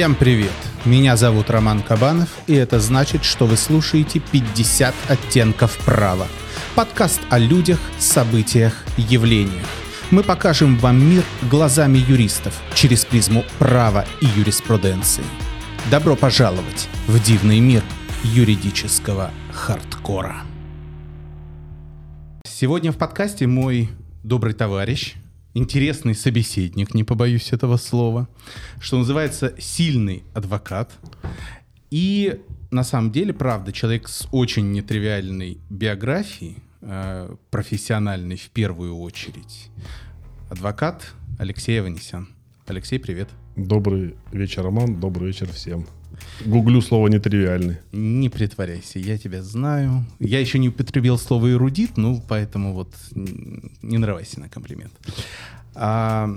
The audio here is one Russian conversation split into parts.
Всем привет! Меня зовут Роман Кабанов, и это значит, что вы слушаете 50 оттенков права. Подкаст о людях, событиях, явлениях. Мы покажем вам мир глазами юристов через призму права и юриспруденции. Добро пожаловать в дивный мир юридического хардкора. Сегодня в подкасте мой добрый товарищ, интересный собеседник, не побоюсь этого слова, что называется сильный адвокат. И на самом деле, правда, человек с очень нетривиальной биографией, э, профессиональной в первую очередь. Адвокат Алексей Аванесян. Алексей, привет. Добрый вечер, Роман. Добрый вечер всем. Гуглю слово нетривиальный. Не притворяйся, я тебя знаю. Я еще не употребил слово эрудит, ну, поэтому вот не нравайся на комплимент. А,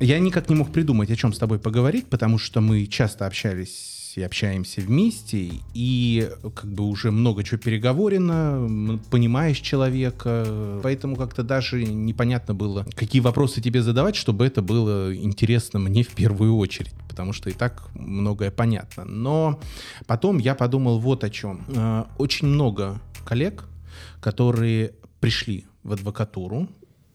я никак не мог придумать, о чем с тобой поговорить, потому что мы часто общались и общаемся вместе, и как бы уже много чего переговорено, понимаешь человека, поэтому как-то даже непонятно было, какие вопросы тебе задавать, чтобы это было интересно мне в первую очередь, потому что и так многое понятно. Но потом я подумал вот о чем. Э, очень много коллег, которые пришли в адвокатуру,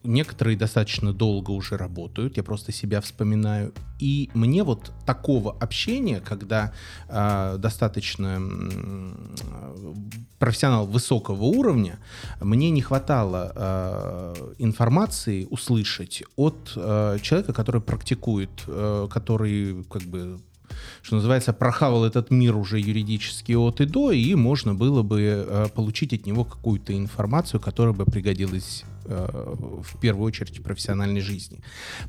некоторые достаточно долго уже работают, я просто себя вспоминаю. И мне вот такого общения, когда э, достаточно э, профессионал высокого уровня, мне не хватало э, информации услышать от э, человека, который практикует, э, который как бы что называется, прохавал этот мир уже юридически от и до, и можно было бы э, получить от него какую-то информацию, которая бы пригодилась в первую очередь профессиональной жизни.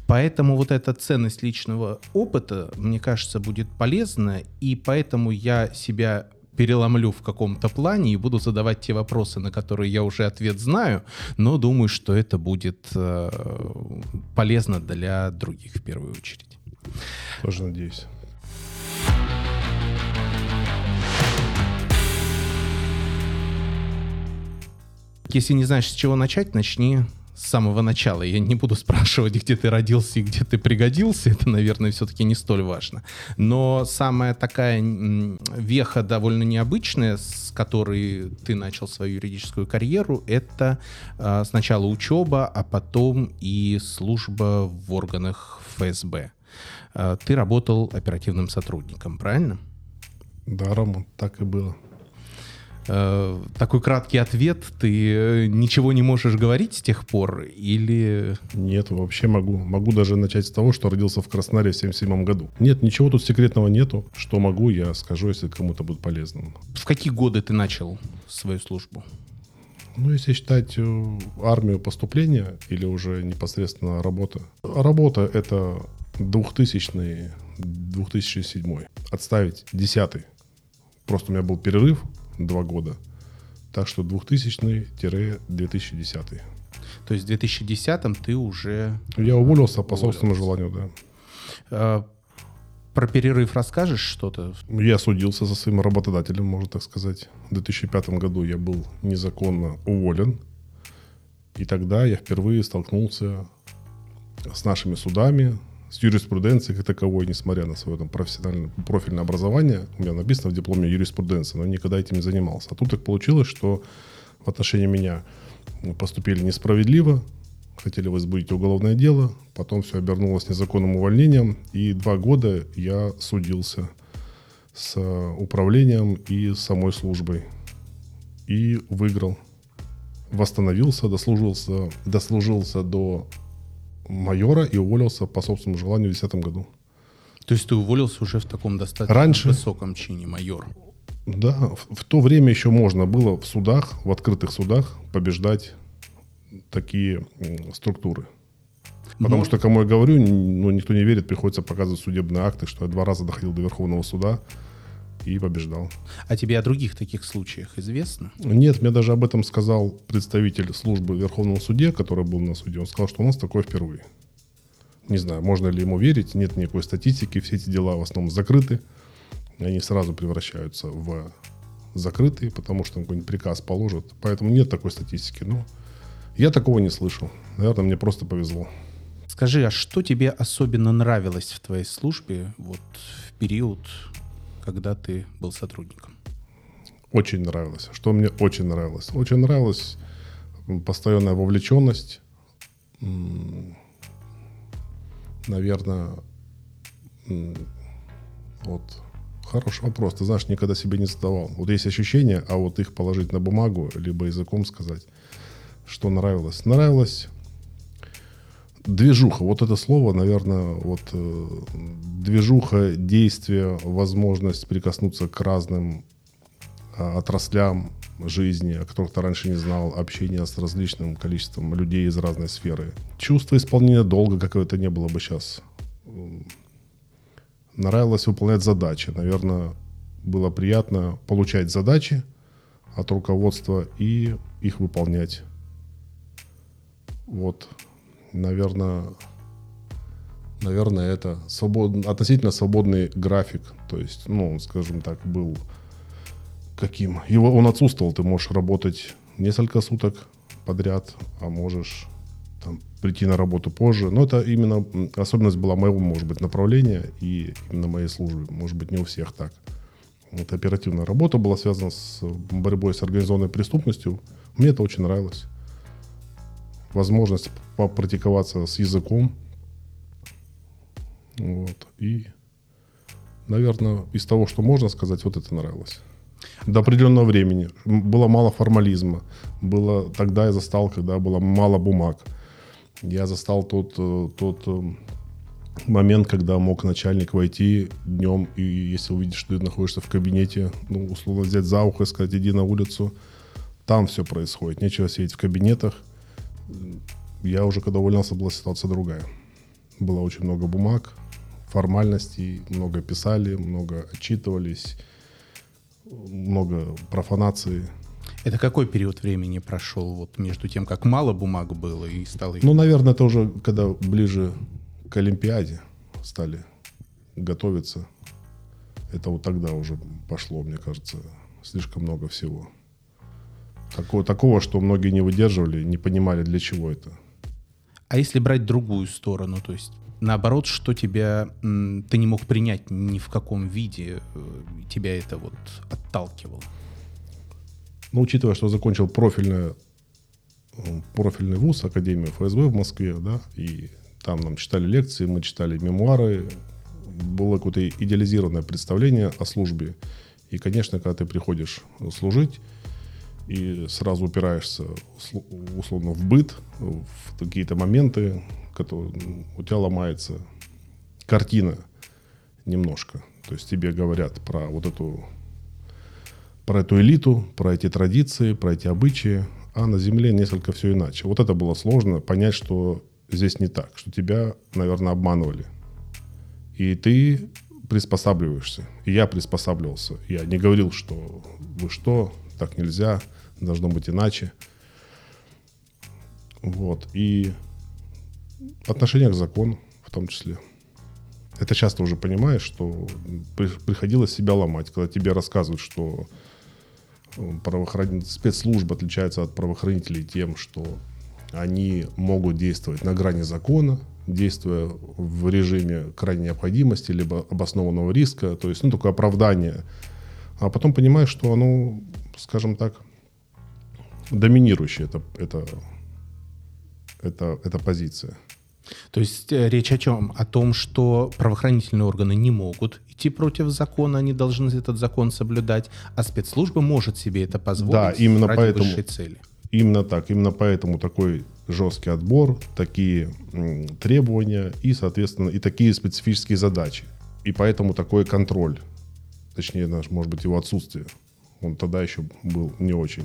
Поэтому вот эта ценность личного опыта, мне кажется, будет полезна, и поэтому я себя переломлю в каком-то плане и буду задавать те вопросы, на которые я уже ответ знаю, но думаю, что это будет э, полезно для других в первую очередь. Тоже надеюсь. Если не знаешь, с чего начать, начни с самого начала. Я не буду спрашивать, где ты родился и где ты пригодился. Это, наверное, все-таки не столь важно. Но самая такая веха довольно необычная, с которой ты начал свою юридическую карьеру, это э, сначала учеба, а потом и служба в органах ФСБ. Э, ты работал оперативным сотрудником, правильно? Да, Роман, так и было. Э, такой краткий ответ. Ты э, ничего не можешь говорить с тех пор или... Нет, вообще могу. Могу даже начать с того, что родился в Краснодаре в 77 году. Нет, ничего тут секретного нету. Что могу, я скажу, если кому-то будет полезно. В какие годы ты начал свою службу? Ну, если считать э, армию поступления или уже непосредственно работа. Работа — это 2000 2007 Отставить 10 Просто у меня был перерыв два года. Так что 2000-2010. То есть в 2010 ты уже... Я уволился по собственному желанию, да. А, про перерыв расскажешь что-то? Я судился со своим работодателем, можно так сказать. В 2005 году я был незаконно уволен. И тогда я впервые столкнулся с нашими судами, с юриспруденцией как таковой, несмотря на свое там, профессиональное профильное образование. У меня написано в дипломе юриспруденция, но никогда этим не занимался. А тут так получилось, что в отношении меня поступили несправедливо, хотели возбудить уголовное дело, потом все обернулось незаконным увольнением, и два года я судился с управлением и самой службой. И выиграл. Восстановился, дослужился, дослужился до майора и уволился по собственному желанию в 2010 году. То есть ты уволился уже в таком достаточно Раньше, высоком чине, майор? Да, в, в то время еще можно было в судах, в открытых судах побеждать такие структуры. Потому Но... что, кому я говорю, ну, никто не верит, приходится показывать судебные акты, что я два раза доходил до Верховного суда, и побеждал. А тебе о других таких случаях известно? Нет, мне даже об этом сказал представитель службы Верховного суде, который был на суде. Он сказал, что у нас такое впервые. Не знаю, можно ли ему верить, нет никакой статистики, все эти дела в основном закрыты. Они сразу превращаются в закрытые, потому что какой-нибудь приказ положат. Поэтому нет такой статистики. Но я такого не слышал. Наверное, мне просто повезло. Скажи, а что тебе особенно нравилось в твоей службе вот в период, когда ты был сотрудником? Очень нравилось. Что мне очень нравилось? Очень нравилась постоянная вовлеченность. Наверное, вот хороший вопрос. Ты знаешь, никогда себе не задавал. Вот есть ощущения, а вот их положить на бумагу, либо языком сказать, что нравилось. Нравилось движуха. Вот это слово, наверное, вот э, движуха, действие, возможность прикоснуться к разным э, отраслям жизни, о которых ты раньше не знал, общение с различным количеством людей из разной сферы. Чувство исполнения долга, как это не было бы сейчас. Нравилось выполнять задачи. Наверное, было приятно получать задачи от руководства и их выполнять. Вот наверное, наверное, это свобод... относительно свободный график. То есть, ну, скажем так, был каким? Его, он отсутствовал. Ты можешь работать несколько суток подряд, а можешь там, прийти на работу позже. Но это именно особенность была моего, может быть, направления и именно моей службы. Может быть, не у всех так. Вот оперативная работа была связана с борьбой с организованной преступностью. Мне это очень нравилось возможность попрактиковаться с языком. Вот. И, наверное, из того, что можно сказать, вот это нравилось. До определенного времени. Было мало формализма. Было, тогда я застал, когда было мало бумаг. Я застал тот, э, тот э, момент, когда мог начальник войти днем, и если увидишь, что ты находишься в кабинете, ну, условно взять за ухо и сказать, иди на улицу, там все происходит. Нечего сидеть в кабинетах – я уже когда увольнялся, была ситуация другая. Было очень много бумаг, формальностей, много писали, много отчитывались, много профанации. Это какой период времени прошел вот между тем, как мало бумаг было и стало... Ну, наверное, это уже когда ближе к Олимпиаде стали готовиться. Это вот тогда уже пошло, мне кажется, слишком много всего. Такого, такого, что многие не выдерживали, не понимали, для чего это. А если брать другую сторону, то есть наоборот, что тебя ты не мог принять ни в каком виде, э, тебя это вот отталкивало? Ну, учитывая, что закончил профильное, э, профильный вуз, Академию ФСБ в Москве, да, и там нам читали лекции, мы читали мемуары, было какое-то идеализированное представление о службе. И, конечно, когда ты приходишь служить, и сразу упираешься условно в быт, в какие-то моменты, которые у тебя ломается картина немножко. То есть тебе говорят про вот эту про эту элиту, про эти традиции, про эти обычаи, а на Земле несколько все иначе. Вот это было сложно понять, что здесь не так, что тебя, наверное, обманывали. И ты приспосабливаешься. И я приспосабливался. Я не говорил, что вы что, так нельзя, должно быть иначе. Вот. И отношение к закону в том числе. Это часто уже понимаешь, что приходилось себя ломать, когда тебе рассказывают, что э, правоохранитель, спецслужбы отличаются от правоохранителей тем, что они могут действовать на грани закона, действуя в режиме крайней необходимости, либо обоснованного риска, то есть, ну, такое оправдание. А потом понимаешь, что оно, скажем так, доминирующая это, это, это, эта позиция. То есть э, речь о чем? О том, что правоохранительные органы не могут идти против закона, они должны этот закон соблюдать, а спецслужба может себе это позволить да, именно ради поэтому, высшей цели. Именно так. Именно поэтому такой жесткий отбор, такие м, требования и, соответственно, и такие специфические задачи. И поэтому такой контроль, точнее, наш, может быть, его отсутствие, он тогда еще был не очень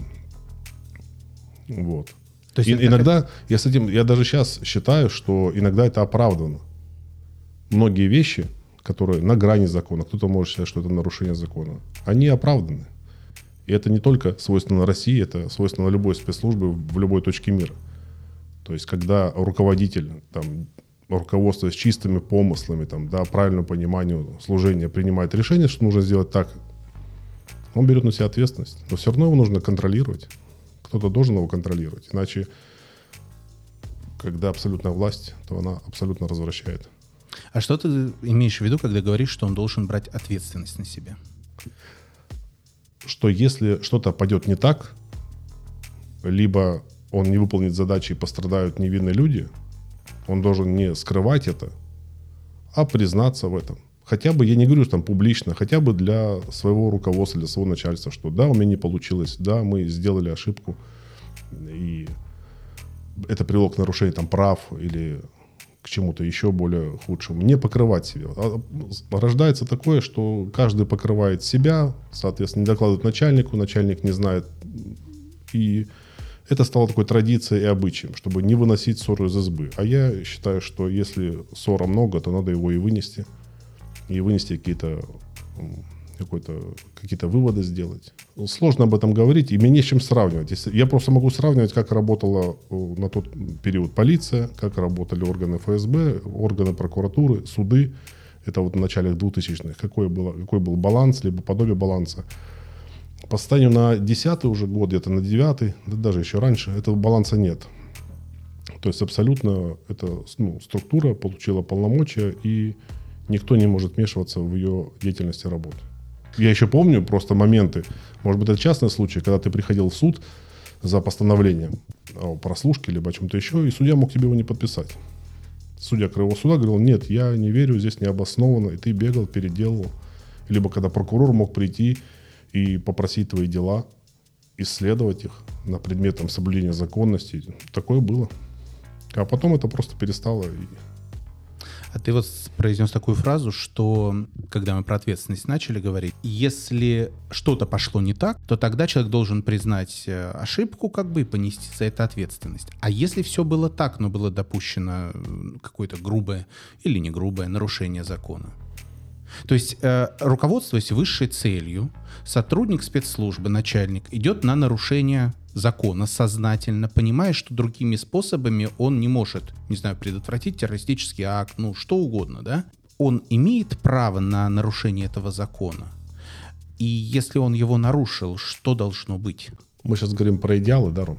вот. То есть и, иногда такая... я с этим, я даже сейчас считаю, что иногда это оправдано. Многие вещи, которые на грани закона, кто-то может считать, что это нарушение закона, они оправданы. И это не только свойственно России, это свойственно любой спецслужбы в любой точке мира. То есть, когда руководитель, там, руководство с чистыми помыслами, там, да, правильному пониманию служения принимает решение, что нужно сделать так, он берет на себя ответственность. Но все равно его нужно контролировать. Кто-то должен его контролировать. Иначе когда абсолютная власть, то она абсолютно развращает. А что ты имеешь в виду, когда говоришь, что он должен брать ответственность на себя? Что если что-то пойдет не так, либо он не выполнит задачи и пострадают невинные люди, он должен не скрывать это, а признаться в этом. Хотя бы, я не говорю там публично, хотя бы для своего руководства, для своего начальства, что да, у меня не получилось, да, мы сделали ошибку, и это привело к нарушению там, прав или к чему-то еще более худшему. Не покрывать себя. А, рождается такое, что каждый покрывает себя, соответственно, не докладывает начальнику, начальник не знает. И это стало такой традицией и обычаем, чтобы не выносить ссору из избы. А я считаю, что если ссора много, то надо его и вынести. И вынести какие-то какой-то, какие-то выводы сделать. Сложно об этом говорить, и мне не с чем сравнивать. Если, я просто могу сравнивать, как работала на тот период полиция, как работали органы ФСБ, органы прокуратуры, суды. Это вот в начале 2000-х. Какой, было, какой был баланс, либо подобие баланса. По состоянию на 10 уже год, где-то на 9 да даже еще раньше, этого баланса нет. То есть абсолютно эта ну, структура получила полномочия, и никто не может вмешиваться в ее деятельности работы. Я еще помню просто моменты, может быть, это частный случай, когда ты приходил в суд за постановлением о прослушке либо о чем-то еще, и судья мог тебе его не подписать. Судья Краевого суда говорил, нет, я не верю, здесь не обоснованно, и ты бегал, переделывал. Либо когда прокурор мог прийти и попросить твои дела, исследовать их на предмет там, соблюдения законности. Такое было. А потом это просто перестало. И а ты вот произнес такую фразу, что когда мы про ответственность начали говорить, если что-то пошло не так, то тогда человек должен признать э, ошибку как бы и понести за это ответственность. А если все было так, но было допущено какое-то грубое или не грубое нарушение закона, то есть, э, руководствуясь высшей целью, сотрудник спецслужбы, начальник, идет на нарушение закона сознательно, понимая, что другими способами он не может, не знаю, предотвратить террористический акт, ну, что угодно, да? Он имеет право на нарушение этого закона. И если он его нарушил, что должно быть? Мы сейчас говорим про идеалы, да, Ром?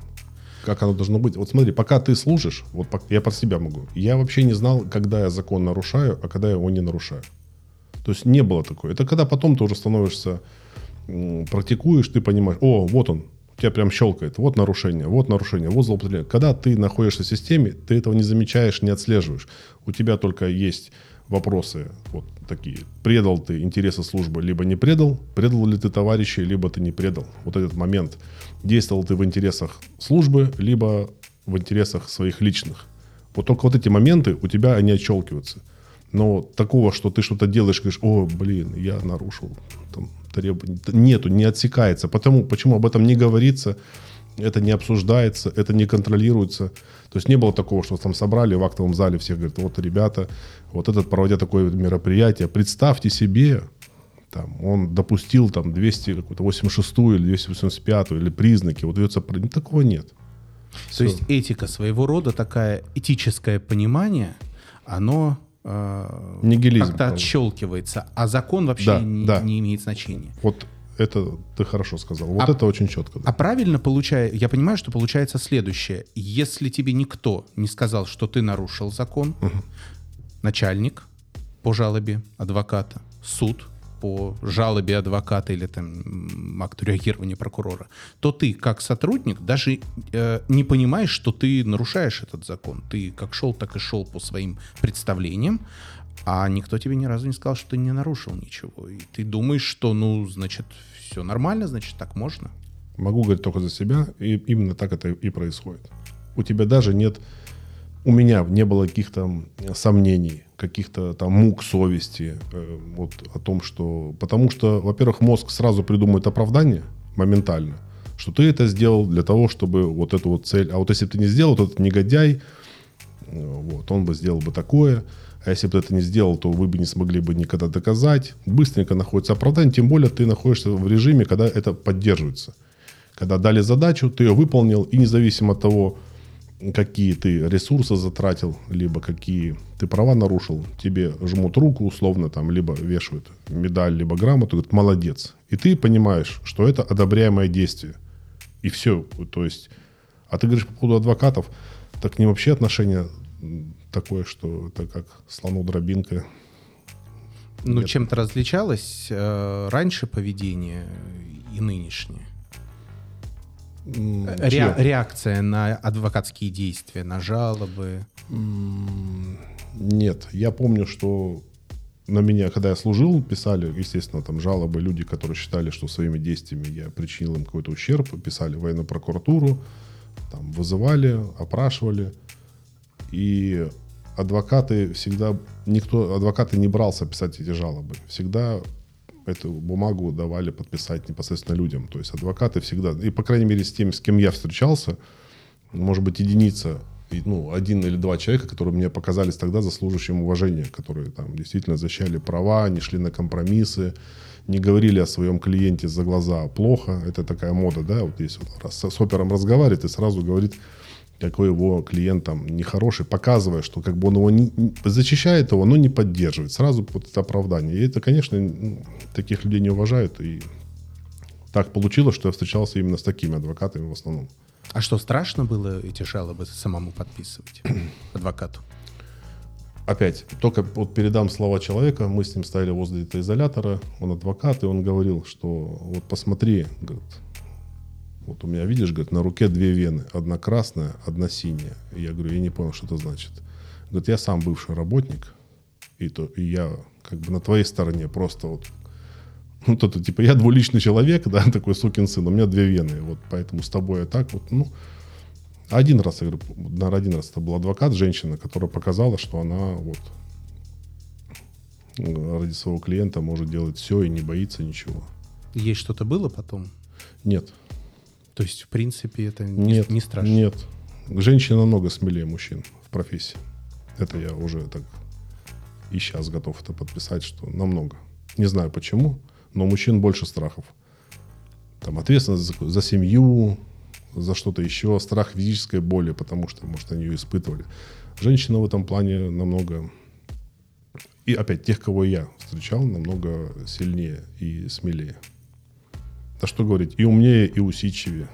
Как оно должно быть? Вот смотри, пока ты служишь, вот я про себя могу, я вообще не знал, когда я закон нарушаю, а когда я его не нарушаю. То есть не было такого. Это когда потом ты уже становишься, практикуешь, ты понимаешь, о, вот он, у тебя прям щелкает, вот нарушение, вот нарушение, вот злоупотребление. Когда ты находишься в системе, ты этого не замечаешь, не отслеживаешь. У тебя только есть вопросы вот такие. Предал ты интересы службы, либо не предал, предал ли ты товарищей, либо ты не предал. Вот этот момент. Действовал ты в интересах службы, либо в интересах своих личных. Вот только вот эти моменты у тебя, они отщелкиваются. Но такого, что ты что-то делаешь, говоришь, о, блин, я нарушил там, требования. Нету, не отсекается. Потому, почему об этом не говорится, это не обсуждается, это не контролируется. То есть не было такого, что там собрали в актовом зале, всех говорят, вот, ребята, вот этот, проводя такое мероприятие, представьте себе, там, он допустил там 286 или 285 или признаки, вот ведется, такого нет. То Все. есть этика своего рода, такая этическое понимание, оно Нигилизм, как-то отщелкивается, а закон вообще да, не, да. не имеет значения. Вот это ты хорошо сказал. Вот а, это очень четко. Да. А правильно получаю, я понимаю, что получается следующее. Если тебе никто не сказал, что ты нарушил закон, угу. начальник по жалобе адвоката, суд по жалобе адвоката или там акту реагирования прокурора, то ты как сотрудник даже э, не понимаешь, что ты нарушаешь этот закон. Ты как шел, так и шел по своим представлениям, а никто тебе ни разу не сказал, что ты не нарушил ничего. И ты думаешь, что, ну, значит, все нормально, значит, так можно. Могу говорить только за себя, и именно так это и происходит. У тебя даже нет, у меня не было каких-то сомнений каких-то там мук совести, э, вот о том, что... Потому что, во-первых, мозг сразу придумает оправдание моментально, что ты это сделал для того, чтобы вот эту вот цель... А вот если бы ты не сделал, то этот негодяй, э, вот, он бы сделал бы такое, а если бы ты это не сделал, то вы бы не смогли бы никогда доказать. Быстренько находится оправдание, тем более ты находишься в режиме, когда это поддерживается. Когда дали задачу, ты ее выполнил, и независимо от того, какие ты ресурсы затратил, либо какие ты права нарушил, тебе жмут руку условно, там, либо вешают медаль, либо грамоту, говорят, молодец. И ты понимаешь, что это одобряемое действие. И все. То есть, а ты говоришь по поводу адвокатов, Так к ним вообще отношение такое, что это как слону дробинка. Ну, чем-то различалось э, раньше поведение и нынешнее? Ре- реакция на адвокатские действия, на жалобы? Нет, я помню, что на меня, когда я служил, писали, естественно, там жалобы люди, которые считали, что своими действиями я причинил им какой-то ущерб, писали в военную прокуратуру, там, вызывали, опрашивали. И адвокаты всегда, никто, адвокаты не брался писать эти жалобы. Всегда эту бумагу давали подписать непосредственно людям. То есть адвокаты всегда, и по крайней мере с теми, с кем я встречался, может быть единица, ну, один или два человека, которые мне показались тогда заслуживающим уважения, которые там действительно защищали права, не шли на компромиссы, не говорили о своем клиенте за глаза плохо. Это такая мода, да, вот если вот с опером разговаривает и сразу говорит, какой его клиент там нехороший, показывая, что как бы он его не, защищает его, но не поддерживает. Сразу вот это оправдание. И это, конечно, таких людей не уважают. И так получилось, что я встречался именно с такими адвокатами в основном. А что, страшно было эти жалобы самому подписывать адвокату? Опять, только вот передам слова человека, мы с ним стояли возле этого изолятора, он адвокат, и он говорил, что вот посмотри, говорит, вот у меня, видишь, говорит, на руке две вены. Одна красная, одна синяя. И я говорю, я не понял, что это значит. Говорит, я сам бывший работник, и, то, и я как бы на твоей стороне просто вот ну, то, то, типа, я двуличный человек, да, такой сукин сын, у меня две вены, вот, поэтому с тобой я так вот, ну, один раз, я говорю, на один раз это был адвокат, женщина, которая показала, что она вот ради своего клиента может делать все и не боится ничего. Ей что-то было потом? Нет. То есть, в принципе, это нет, не, не страшно? Нет. Женщина намного смелее мужчин в профессии. Это я уже так и сейчас готов это подписать, что намного. Не знаю почему, но у мужчин больше страхов. Там ответственность за, за семью, за что-то еще, страх физической боли, потому что, может, они ее испытывали. Женщина в этом плане намного... И опять, тех, кого я встречал, намного сильнее и смелее. Да что говорить, и умнее, и усидчивее.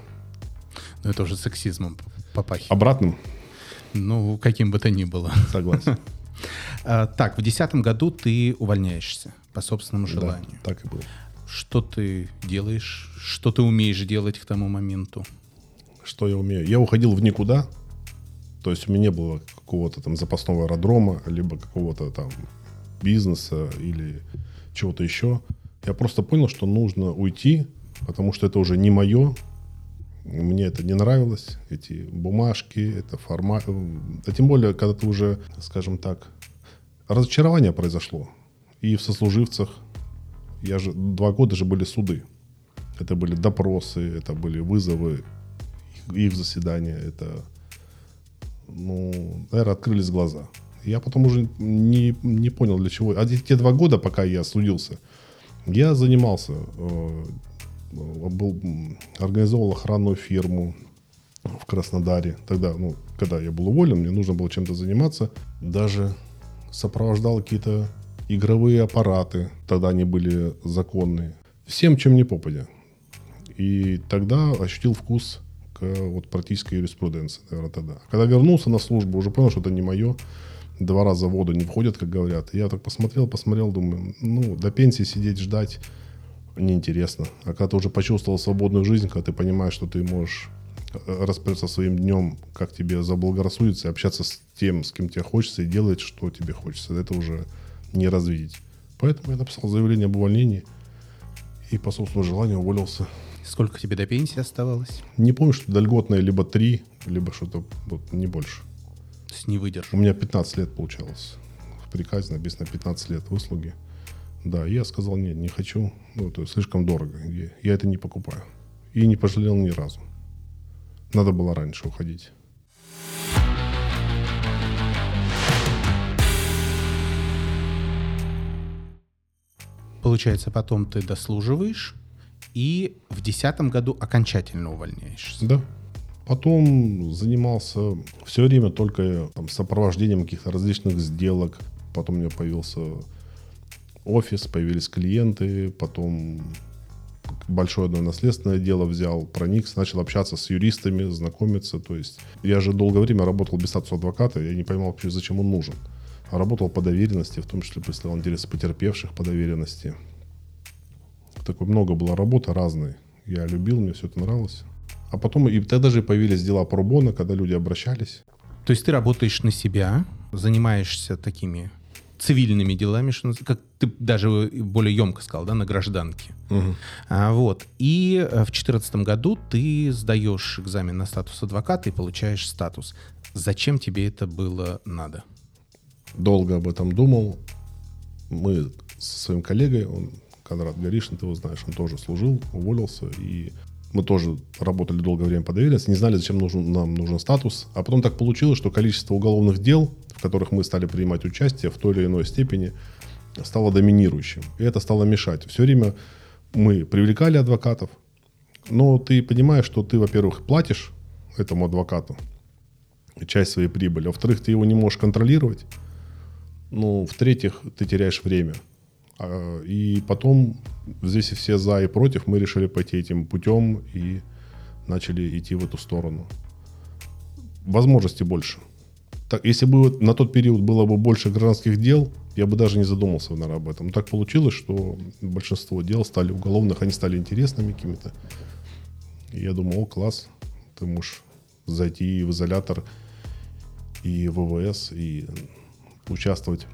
Ну, это уже сексизмом попахивает. Обратным? Ну, каким бы то ни было. Согласен. А, так, в 2010 году ты увольняешься по собственному желанию. Да, так и было. Что ты делаешь? Что ты умеешь делать к тому моменту? Что я умею? Я уходил в никуда. То есть у меня не было какого-то там запасного аэродрома, либо какого-то там бизнеса или чего-то еще. Я просто понял, что нужно уйти, потому что это уже не мое. Мне это не нравилось, эти бумажки, это формат. А тем более, когда ты уже, скажем так, разочарование произошло. И в сослуживцах. Я же два года же были суды. Это были допросы, это были вызовы, их заседания. Это, ну, наверное, открылись глаза. Я потом уже не, не понял, для чего. А те два года, пока я судился, я занимался э, был, организовал охранную фирму в Краснодаре. Тогда, ну, когда я был уволен, мне нужно было чем-то заниматься. Даже сопровождал какие-то игровые аппараты. Тогда они были законные. Всем, чем не попадя. И тогда ощутил вкус к вот, практической юриспруденции, наверное, тогда. Когда вернулся на службу, уже понял, что это не мое. Два раза воду не входят, как говорят. я так посмотрел, посмотрел, думаю, ну, до пенсии сидеть, ждать неинтересно. А когда ты уже почувствовал свободную жизнь, когда ты понимаешь, что ты можешь э, распорядиться своим днем, как тебе заблагорассудится, и общаться с тем, с кем тебе хочется, и делать, что тебе хочется. Это уже не развидеть. Поэтому я написал заявление об увольнении и по собственному желанию уволился. Сколько тебе до пенсии оставалось? Не помню, что до льготное либо три, либо что-то вот, не больше. То есть не выдержал? У меня 15 лет получалось. В приказе написано 15 лет выслуги. Да, я сказал, нет, не хочу, ну, это слишком дорого, я, я это не покупаю. И не пожалел ни разу. Надо было раньше уходить. Получается, потом ты дослуживаешь и в десятом году окончательно увольняешься. Да. Потом занимался все время только там, сопровождением каких-то различных сделок. Потом у меня появился офис, появились клиенты, потом большое одно наследственное дело взял, проник, начал общаться с юристами, знакомиться. То есть я же долгое время работал без статуса адвоката, я не понимал вообще, зачем он нужен. А работал по доверенности, в том числе представлял интересы потерпевших по доверенности. Такой много было работы разной. Я любил, мне все это нравилось. А потом и тогда же появились дела пробона, когда люди обращались. То есть ты работаешь на себя, занимаешься такими цивильными делами, что, как ты даже более емко сказал, да, на гражданке. Угу. А, вот. И э, в 2014 году ты сдаешь экзамен на статус адвоката и получаешь статус. Зачем тебе это было надо? Долго об этом думал. Мы со своим коллегой, он Конрад Горишин, ты его знаешь, он тоже служил, уволился, и мы тоже работали долгое время по доверенности, не знали, зачем нужен, нам нужен статус. А потом так получилось, что количество уголовных дел, в которых мы стали принимать участие в той или иной степени, стало доминирующим. И это стало мешать. Все время мы привлекали адвокатов, но ты понимаешь, что ты, во-первых, платишь этому адвокату часть своей прибыли, а во-вторых, ты его не можешь контролировать, ну, в-третьих, ты теряешь время. А, и потом здесь все за и против, мы решили пойти этим путем и начали идти в эту сторону. Возможностей больше. Так, если бы на тот период было бы больше гражданских дел, я бы даже не задумался, наверное, об этом. Так получилось, что большинство дел стали уголовных, они стали интересными какими-то. И я думал, о, класс, ты можешь зайти в изолятор и в ВВС, и участвовать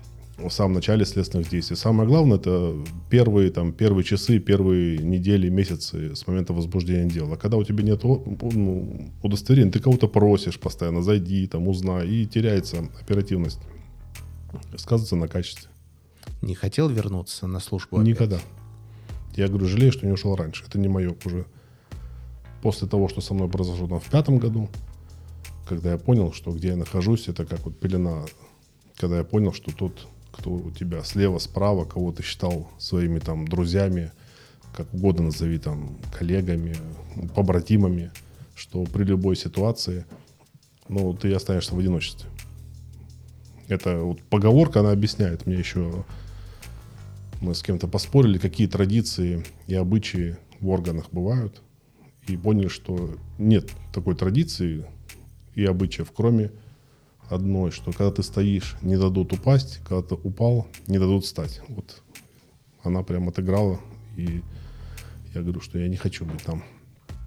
в самом начале следственных действий. Самое главное это первые, там, первые часы, первые недели, месяцы с момента возбуждения дела. Когда у тебя нет ну, удостоверения, ты кого-то просишь постоянно, зайди, там, узнай, и теряется оперативность. Сказывается на качестве. Не хотел вернуться на службу? Никогда. Я говорю, жалею, что не ушел раньше. Это не мое уже. После того, что со мной произошло там, в пятом году, когда я понял, что где я нахожусь, это как вот пелена когда я понял, что тот кто у тебя слева, справа, кого ты считал своими там друзьями, как угодно назови там коллегами, побратимами, что при любой ситуации, ну, ты останешься в одиночестве. Это вот поговорка, она объясняет мне еще, мы с кем-то поспорили, какие традиции и обычаи в органах бывают, и поняли, что нет такой традиции и обычаев, кроме одной, что когда ты стоишь, не дадут упасть, когда ты упал, не дадут встать. Вот она прям отыграла, и я говорю, что я не хочу быть там.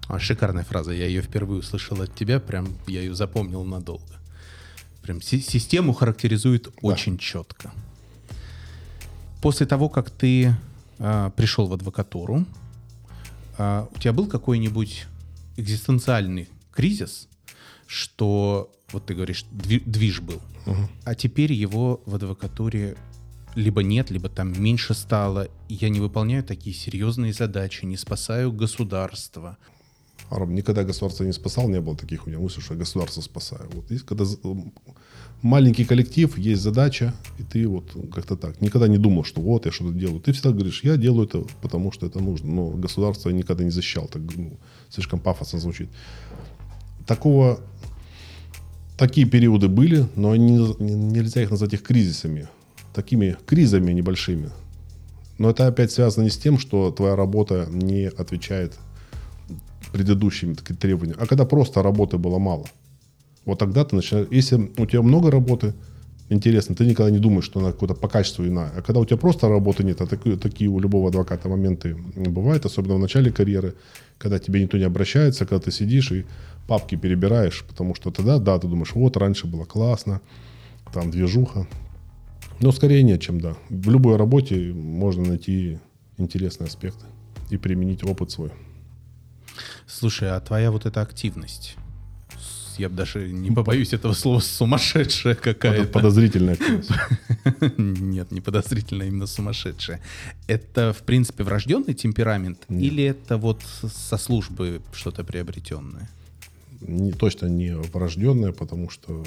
А, шикарная фраза, я ее впервые услышал от тебя, прям я ее запомнил надолго. Прям си- систему характеризует да. очень четко. После того, как ты а, пришел в адвокатуру, а, у тебя был какой-нибудь экзистенциальный кризис, что вот ты говоришь, движ был, угу. а теперь его в адвокатуре либо нет, либо там меньше стало. Я не выполняю такие серьезные задачи, не спасаю государство. Ром, никогда государство не спасал, не было таких у меня мыслей, что я государство спасаю. Вот есть, когда маленький коллектив, есть задача, и ты вот как-то так. Никогда не думал, что вот я что-то делаю. Ты всегда говоришь, я делаю это, потому что это нужно. Но государство я никогда не защищал, так ну, слишком пафосно звучит. Такого такие периоды были, но они, нельзя их назвать их кризисами. Такими кризами небольшими. Но это опять связано не с тем, что твоя работа не отвечает предыдущим требованиям, а когда просто работы было мало. Вот тогда ты начинаешь... Если у тебя много работы, интересно, ты никогда не думаешь, что она какой-то по качеству иная. А когда у тебя просто работы нет, а такие, такие у любого адвоката моменты бывают, особенно в начале карьеры, когда тебе никто не обращается, когда ты сидишь и папки перебираешь, потому что тогда, да, ты думаешь, вот, раньше было классно, там движуха. Но скорее нет, чем да. В любой работе можно найти интересные аспекты и применить опыт свой. Слушай, а твоя вот эта активность, я даже не побоюсь этого слова, сумасшедшая какая-то. Подозрительная активность. Нет, не подозрительная, именно сумасшедшая. Это, в принципе, врожденный темперамент Нет. или это вот со службы что-то приобретенное? Не, точно не врожденное, потому что,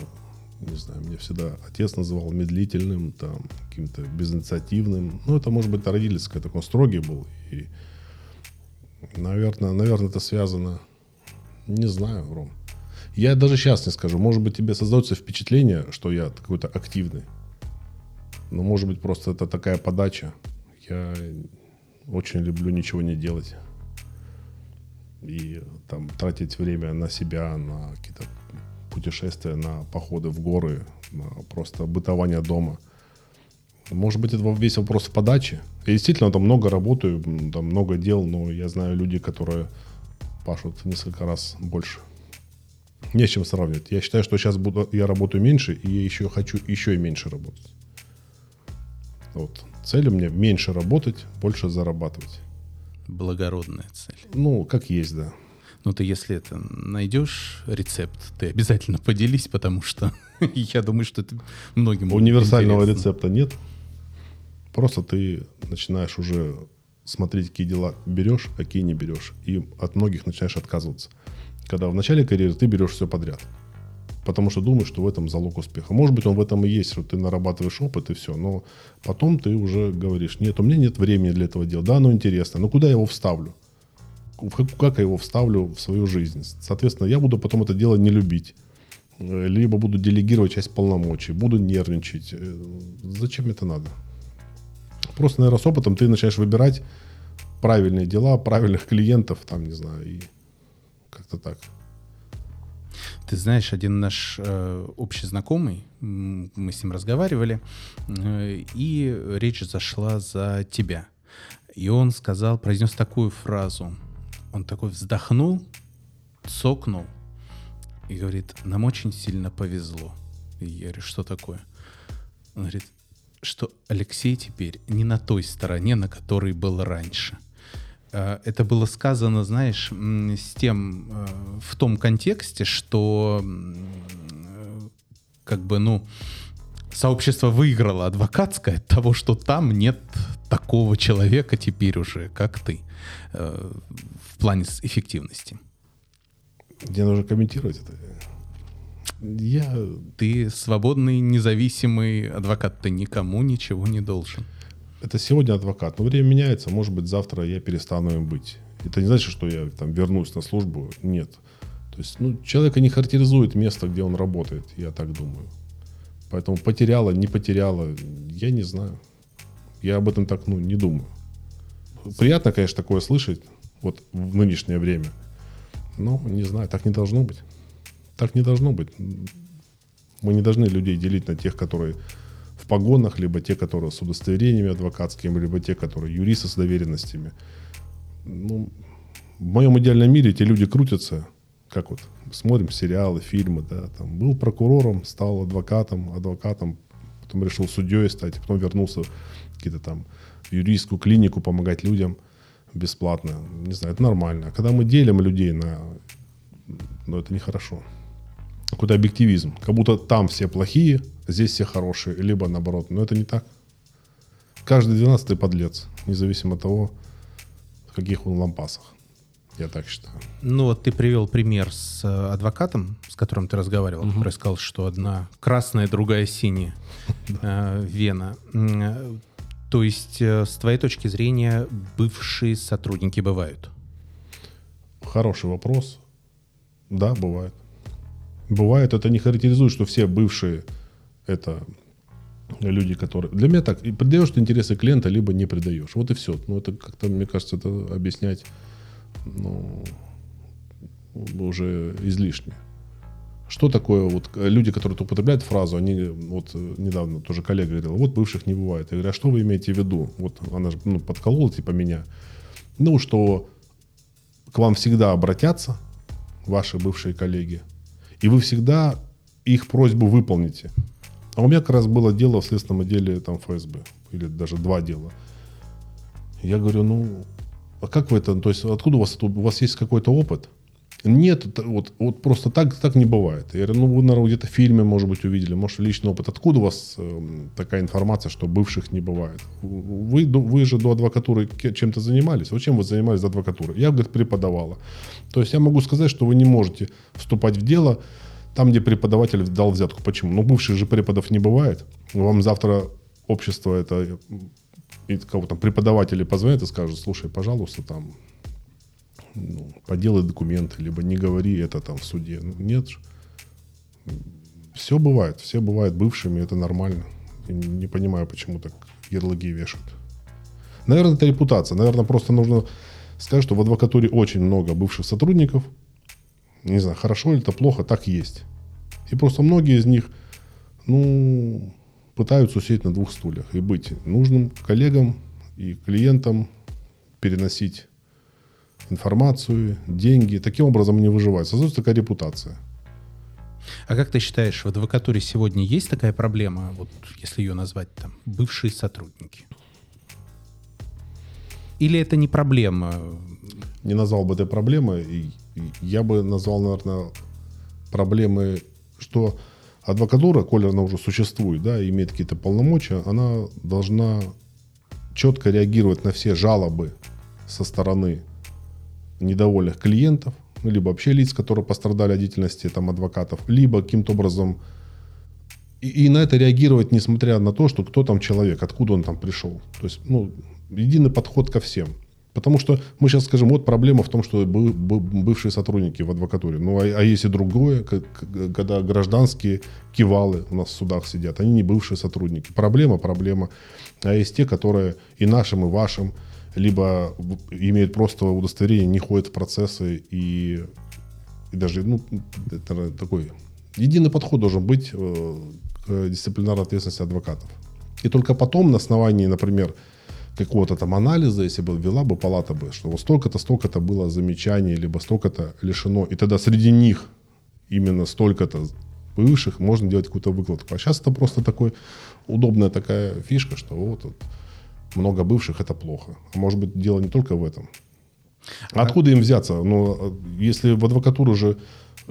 не знаю, меня всегда отец называл медлительным, там, каким-то безинициативным. Ну, это, может быть, родительское, такой строгий был. И, наверное, наверное, это связано, не знаю, Ром. Я даже сейчас не скажу. Может быть, тебе создается впечатление, что я какой-то активный. Но, может быть, просто это такая подача. Я очень люблю ничего не делать. И там тратить время на себя, на какие-то путешествия, на походы в горы, на просто бытование дома. Может быть, это весь вопрос в подаче. Я действительно там много работаю, там много дел, но я знаю люди, которые пашут несколько раз больше. Не с чем сравнивать. Я считаю, что сейчас буду, я работаю меньше, и я еще хочу еще и меньше работать. Вот. Цель у меня меньше работать, больше зарабатывать. Благородная цель. Ну, как есть, да. Ну, ты если это найдешь рецепт, ты обязательно поделись, потому что я думаю, что это многим Универсального рецепта нет. Просто ты начинаешь уже смотреть, какие дела берешь, какие не берешь. И от многих начинаешь отказываться. Когда в начале карьеры ты берешь все подряд. Потому что думаешь, что в этом залог успеха. Может быть, он в этом и есть, что ты нарабатываешь опыт и все. Но потом ты уже говоришь, нет, у меня нет времени для этого дела. Да, оно интересно, но куда я его вставлю? Как я его вставлю в свою жизнь? Соответственно, я буду потом это дело не любить. Либо буду делегировать часть полномочий, буду нервничать. Э, зачем это надо? Просто, наверное, с опытом ты начинаешь выбирать правильные дела, правильных клиентов, там, не знаю, и как-то так. Ты знаешь, один наш э, общий знакомый, мы с ним разговаривали, э, и речь зашла за тебя. И он сказал, произнес такую фразу. Он такой вздохнул, цокнул и говорит, нам очень сильно повезло. И я говорю, что такое? Он говорит, что Алексей теперь не на той стороне, на которой был раньше. Э, это было сказано, знаешь, с тем, э, в том контексте, что как бы, ну, сообщество выиграло адвокатское от того, что там нет такого человека теперь уже, как ты, э, в плане эффективности. Мне нужно комментировать это. Я... Ты свободный, независимый адвокат, ты никому ничего не должен это сегодня адвокат, но время меняется, может быть, завтра я перестану им быть. Это не значит, что я там вернусь на службу, нет. То есть, ну, человека не характеризует место, где он работает, я так думаю. Поэтому потеряла, не потеряла, я не знаю. Я об этом так, ну, не думаю. Приятно, конечно, такое слышать, вот в нынешнее время. Но, не знаю, так не должно быть. Так не должно быть. Мы не должны людей делить на тех, которые в погонах, либо те, которые с удостоверениями адвокатскими, либо те, которые юристы с доверенностями. Ну, в моем идеальном мире эти люди крутятся, как вот смотрим сериалы, фильмы, да, там был прокурором, стал адвокатом, адвокатом, потом решил судьей стать, потом вернулся какие-то там в юридическую клинику помогать людям бесплатно. Не знаю, это нормально. А когда мы делим людей на... Ну, это нехорошо. Какой-то объективизм. Как будто там все плохие, здесь все хорошие, либо наоборот. Но это не так. Каждый двенадцатый подлец, независимо от того, в каких он лампасах. Я так считаю. Ну вот ты привел пример с э, адвокатом, с которым ты разговаривал, угу. который сказал, что одна красная, другая синяя э, вена. То есть, э, с твоей точки зрения, бывшие сотрудники бывают? Хороший вопрос. Да, бывает. Бывает, это не характеризует, что все бывшие это люди, которые... Для меня так, предаешь ты интересы клиента, либо не предаешь. Вот и все. Ну, это как-то, мне кажется, это объяснять ну, уже излишне. Что такое вот люди, которые употребляют фразу, они вот недавно тоже коллега говорил, вот бывших не бывает. Я говорю, а что вы имеете в виду? Вот она же ну, подколола типа меня. Ну, что к вам всегда обратятся ваши бывшие коллеги, и вы всегда их просьбу выполните. А у меня как раз было дело в следственном отделе там, ФСБ, или даже два дела. Я говорю, ну, а как вы это, то есть откуда у вас, у вас есть какой-то опыт? Нет, вот, вот просто так, так не бывает. Я говорю, ну, вы, наверное, где-то в фильме, может быть, увидели, может, личный опыт. Откуда у вас э, такая информация, что бывших не бывает? Вы, вы же до адвокатуры чем-то занимались. Вот чем вы занимались до адвокатуры? Я, говорит, преподавала. То есть я могу сказать, что вы не можете вступать в дело, там, где преподаватель дал взятку. Почему? Ну, бывших же преподов не бывает. Вам завтра общество это и кого там преподаватели позвонят и скажут, слушай, пожалуйста, там ну, поделай документы, либо не говори это там в суде. Ну, нет. Все бывает, все бывают бывшими, это нормально. Я не понимаю, почему так ярлыки вешают. Наверное, это репутация. Наверное, просто нужно скажу, что в адвокатуре очень много бывших сотрудников. Не знаю, хорошо или это плохо, так есть. И просто многие из них, ну, пытаются усидеть на двух стульях и быть нужным коллегам и клиентам, переносить информацию, деньги. Таким образом они выживают. Создается такая репутация. А как ты считаешь, в адвокатуре сегодня есть такая проблема, вот если ее назвать там, бывшие сотрудники? Или это не проблема? Не назвал бы это проблемой. Я бы назвал, наверное, проблемы, что адвокатура, коль она уже существует, да, имеет какие-то полномочия, она должна четко реагировать на все жалобы со стороны недовольных клиентов, либо вообще лиц, которые пострадали от деятельности там, адвокатов, либо каким-то образом и, и на это реагировать, несмотря на то, что кто там человек, откуда он там пришел. То есть, ну, единый подход ко всем. Потому что мы сейчас скажем, вот проблема в том, что бывшие сотрудники в адвокатуре. Ну, а, а если другое, когда гражданские кивалы у нас в судах сидят, они не бывшие сотрудники. Проблема, проблема. А есть те, которые и нашим, и вашим, либо имеют просто удостоверение, не ходят в процессы и, и даже, ну, это такой единый подход должен быть э, к дисциплинарной ответственности адвокатов. И только потом на основании, например, какого-то там анализа, если бы вела бы палата бы, что вот столько-то, столько-то было замечаний, либо столько-то лишено, и тогда среди них именно столько-то бывших можно делать какую-то выкладку. А сейчас это просто такой удобная такая фишка, что вот, вот много бывших это плохо. А может быть дело не только в этом. А откуда им взяться? Ну, если в адвокатуру же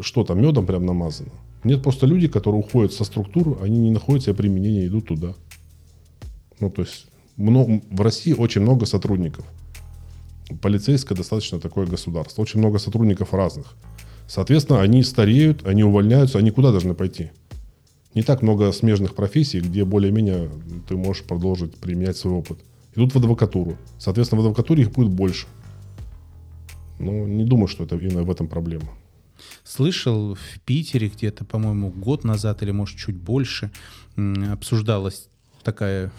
что там, медом прям намазано. Нет, просто люди, которые уходят со структуры, они не находят себе применения, идут туда. Ну, то есть много, в России очень много сотрудников. Полицейское достаточно такое государство. Очень много сотрудников разных. Соответственно, они стареют, они увольняются, они куда должны пойти? Не так много смежных профессий, где более-менее ты можешь продолжить применять свой опыт. Идут в адвокатуру. Соответственно, в адвокатуре их будет больше. Но не думаю, что это именно в этом проблема. Слышал в Питере где-то, по-моему, год назад или, может, чуть больше обсуждалась такая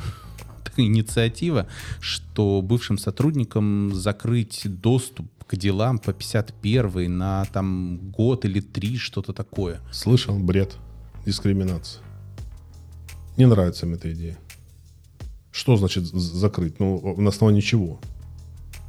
инициатива, что бывшим сотрудникам закрыть доступ к делам по 51 на там год или три, что-то такое. Слышал, бред, дискриминация. Не нравится мне эта идея. Что значит закрыть? Ну, на основании чего?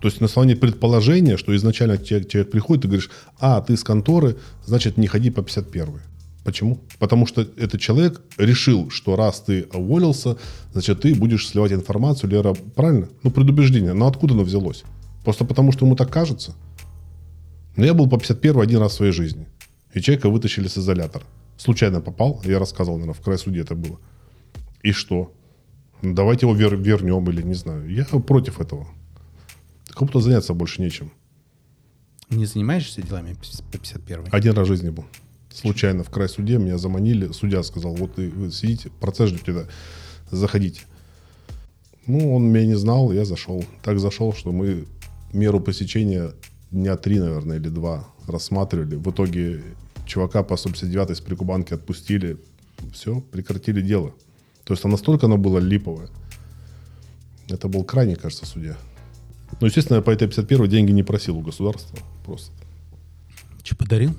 То есть на основании предположения, что изначально человек, человек приходит и говоришь, а, ты с конторы, значит, не ходи по 51 Почему? Потому что этот человек решил, что раз ты уволился, значит, ты будешь сливать информацию, Лера, правильно? Ну, предубеждение. Но откуда оно взялось? Просто потому, что ему так кажется? Но я был по 51 один раз в своей жизни. И человека вытащили с изолятора. Случайно попал, я рассказывал, наверное, в край суде это было. И что? Ну, давайте его вер- вернем или не знаю. Я против этого. Кому-то заняться больше нечем. Не занимаешься делами по 51 Один раз в жизни был случайно в край суде, меня заманили, судья сказал, вот вы сидите, процесс ждете, да, заходите. Ну, он меня не знал, я зашел. Так зашел, что мы меру посещения дня три, наверное, или два рассматривали. В итоге чувака по 159 с прикубанки отпустили. Все, прекратили дело. То есть, настолько оно было липовое. Это был крайний, кажется, судья. Ну, естественно, я по этой 51 деньги не просил у государства. Просто. Что, подарил?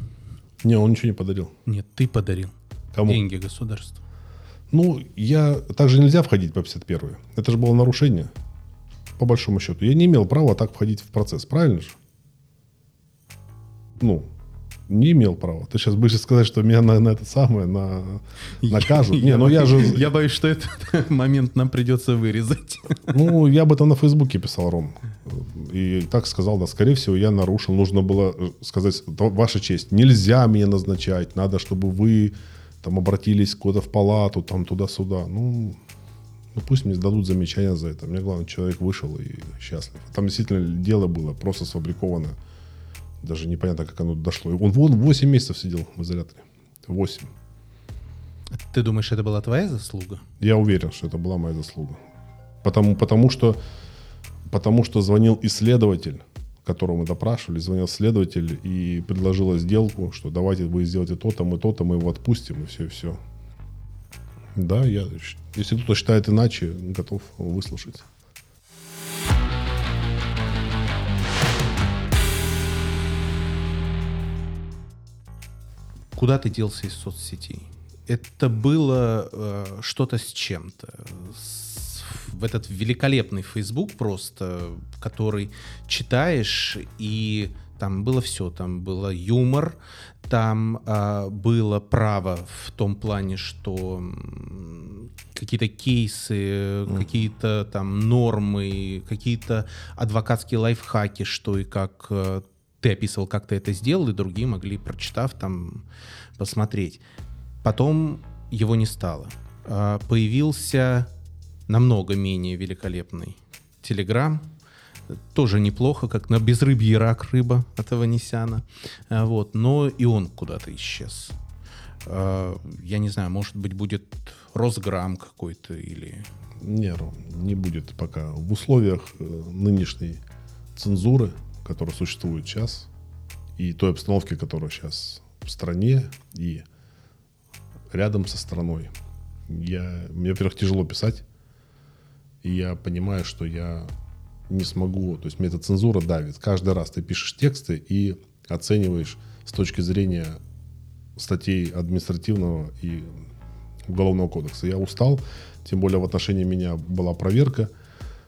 Не, он ничего не подарил. Нет, ты подарил. Кому? Деньги государству. Ну, я... Так же нельзя входить по 51 Это же было нарушение. По большому счету. Я не имел права так входить в процесс. Правильно же? Ну, не имел права. Ты сейчас будешь сказать, что меня на, на это самое на, накажут. Не, ну я же... Я боюсь, что этот момент нам придется вырезать. Ну, я об этом на Фейсбуке писал, Ром. И так сказал, да, скорее всего, я нарушил. Нужно было э, сказать, ваша честь, нельзя меня назначать, надо, чтобы вы там обратились куда-то в палату, там туда-сюда. Ну, ну, пусть мне дадут замечания за это. Мне главное, человек вышел и счастлив. Там действительно дело было просто сфабрикованное. Даже непонятно, как оно дошло. Он вон 8 месяцев сидел в изоляторе. 8. Ты думаешь, это была твоя заслуга? Я уверен, что это была моя заслуга. Потому, потому, что, потому что звонил исследователь, которого мы допрашивали, звонил следователь и предложил сделку, что давайте вы сделаете то-то, мы то-то, мы его отпустим, и все, и все. Да, я, если кто-то считает иначе, готов выслушать. Куда ты делся из соцсетей? Это было э, что-то с чем-то. В этот великолепный Facebook просто, который читаешь и там было все, там было юмор, там э, было право в том плане, что какие-то кейсы, mm. какие-то там нормы, какие-то адвокатские лайфхаки, что и как э, ты описывал, как ты это сделал, и другие могли, прочитав, там посмотреть. Потом его не стало. Э, появился намного менее великолепный Телеграм, тоже неплохо, как на безрыбье рак рыба от Аванесяна. А, вот, но и он куда-то исчез. А, я не знаю, может быть, будет Росграм какой-то или... Не, не будет пока. В условиях э, нынешней цензуры, которая существует сейчас, и той обстановки, которая сейчас в стране и рядом со страной, я, мне, во-первых, тяжело писать, и я понимаю, что я не смогу, то есть мне эта цензура давит. Каждый раз ты пишешь тексты и оцениваешь с точки зрения статей административного и уголовного кодекса. Я устал, тем более в отношении меня была проверка.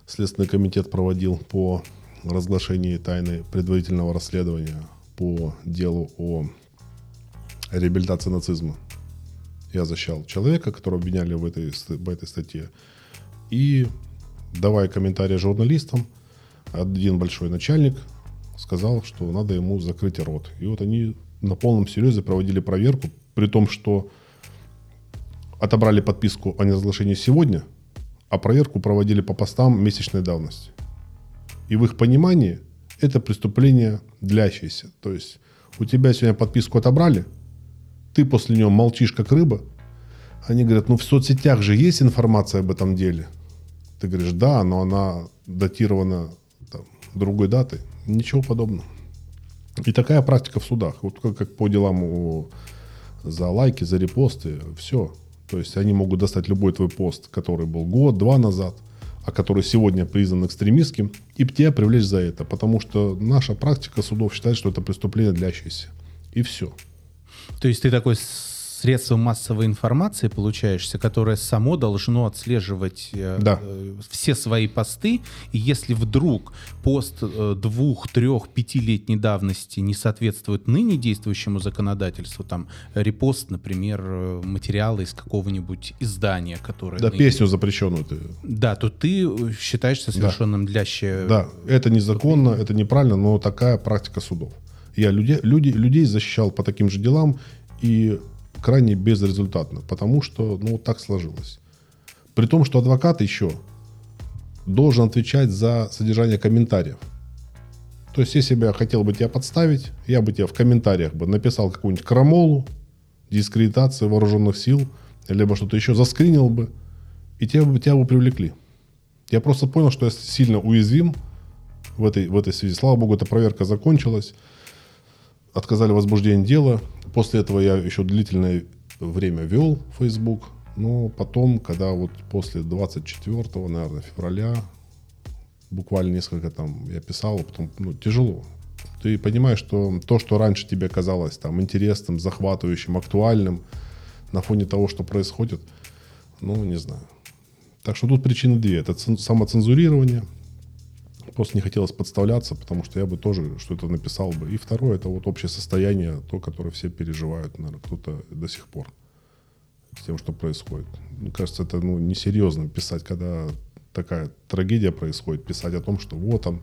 Следственный комитет проводил по разглашении тайны предварительного расследования по делу о реабилитации нацизма. Я защищал человека, которого обвиняли в этой, в этой статье. И давая комментарии журналистам, один большой начальник сказал, что надо ему закрыть рот. И вот они на полном серьезе проводили проверку, при том, что отобрали подписку о неразглашении сегодня, а проверку проводили по постам месячной давности. И в их понимании это преступление длящееся. То есть у тебя сегодня подписку отобрали, ты после нее молчишь как рыба. Они говорят, ну в соцсетях же есть информация об этом деле – ты говоришь, да, но она датирована там, другой датой. Ничего подобного. И такая практика в судах. Вот как, как по делам о, за лайки, за репосты, все. То есть они могут достать любой твой пост, который был год-два назад, а который сегодня признан экстремистским, и тебя привлечь за это. Потому что наша практика судов считает, что это преступление длящееся. И все. То есть ты такой средство массовой информации получаешься, которое само должно отслеживать э, да. э, все свои посты. И если вдруг пост э, двух, трех, пятилетней давности не соответствует ныне действующему законодательству, там репост, например, э, материала из какого-нибудь издания, которое... Да, ныне... песню запрещенную ты. Да, то ты э, считаешься совершенным да. дляще... Да, это незаконно, это неправильно, но такая практика судов. Я людей, люди, людей защищал по таким же делам, и крайне безрезультатно, потому что, ну, так сложилось. При том, что адвокат еще должен отвечать за содержание комментариев. То есть, если бы я хотел бы тебя подставить, я бы тебе в комментариях бы написал какую-нибудь крамолу, дискредитацию вооруженных сил, либо что-то еще заскринил бы, и тебя бы, тебя бы привлекли. Я просто понял, что я сильно уязвим в этой, в этой связи. Слава богу, эта проверка закончилась. Отказали возбуждение дела. После этого я еще длительное время вел Facebook. Но потом, когда вот после 24, наверное, февраля, буквально несколько там я писал, а потом, ну, тяжело. Ты понимаешь, что то, что раньше тебе казалось там интересным, захватывающим, актуальным, на фоне того, что происходит, ну, не знаю. Так что тут причины две. Это самоцензурирование, Просто не хотелось подставляться, потому что я бы тоже что-то написал бы. И второе, это вот общее состояние, то, которое все переживают, наверное, кто-то до сих пор с тем, что происходит. Мне кажется, это ну, несерьезно писать, когда такая трагедия происходит, писать о том, что вот там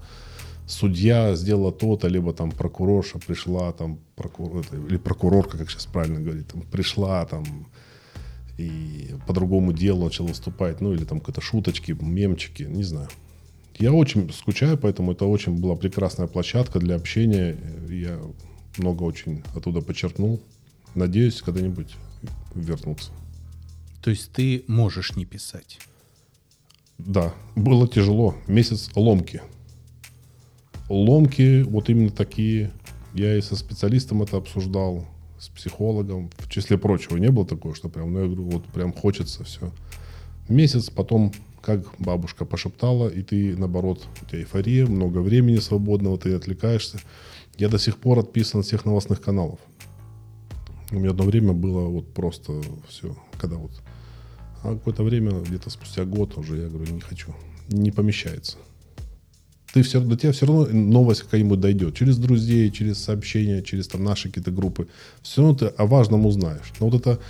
судья сделала то-то, либо там прокурорша пришла, там, прокур... или прокурорка, как сейчас правильно говорить, там, пришла, там, и по другому делу начал выступать, ну, или там какие-то шуточки, мемчики, не знаю. Я очень скучаю, поэтому это очень была прекрасная площадка для общения. Я много очень оттуда подчеркнул. Надеюсь, когда-нибудь вернуться. То есть ты можешь не писать? Да, было тяжело. Месяц ломки. Ломки вот именно такие. Я и со специалистом это обсуждал, с психологом. В числе прочего не было такого, что прям, ну я говорю, вот прям хочется все. Месяц, потом как бабушка пошептала, и ты, наоборот, у тебя эйфория, много времени свободного, ты отвлекаешься. Я до сих пор отписан от всех новостных каналов. У меня одно время было вот просто все, когда вот... А какое-то время, где-то спустя год уже, я говорю, не хочу. Не помещается. Ты все, до тебя все равно новость какая-нибудь дойдет. Через друзей, через сообщения, через там наши какие-то группы. Все равно ты о важном узнаешь. Но вот это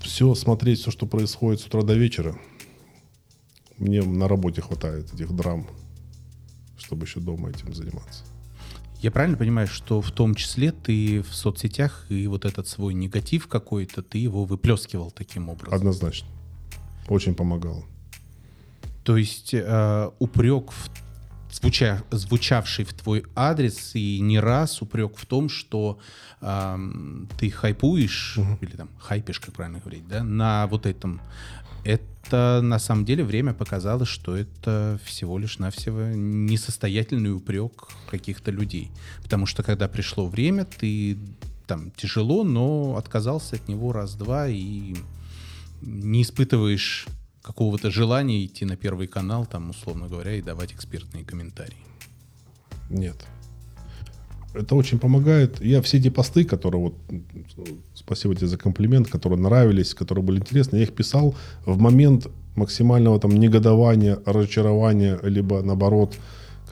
все смотреть, все, что происходит с утра до вечера, мне на работе хватает этих драм, чтобы еще дома этим заниматься. Я правильно понимаю, что в том числе ты в соцсетях и вот этот свой негатив какой-то, ты его выплескивал таким образом? Однозначно. Очень помогал. То есть э, упрек, в, звуча, звучавший в твой адрес, и не раз упрек в том, что э, ты хайпуешь, угу. или там хайпишь, как правильно говорить, да, на вот этом это на самом деле время показало, что это всего лишь навсего несостоятельный упрек каких-то людей. Потому что когда пришло время, ты там тяжело, но отказался от него раз-два и не испытываешь какого-то желания идти на первый канал, там, условно говоря, и давать экспертные комментарии. Нет это очень помогает. Я все эти посты, которые вот, спасибо тебе за комплимент, которые нравились, которые были интересны, я их писал в момент максимального там негодования, разочарования, либо наоборот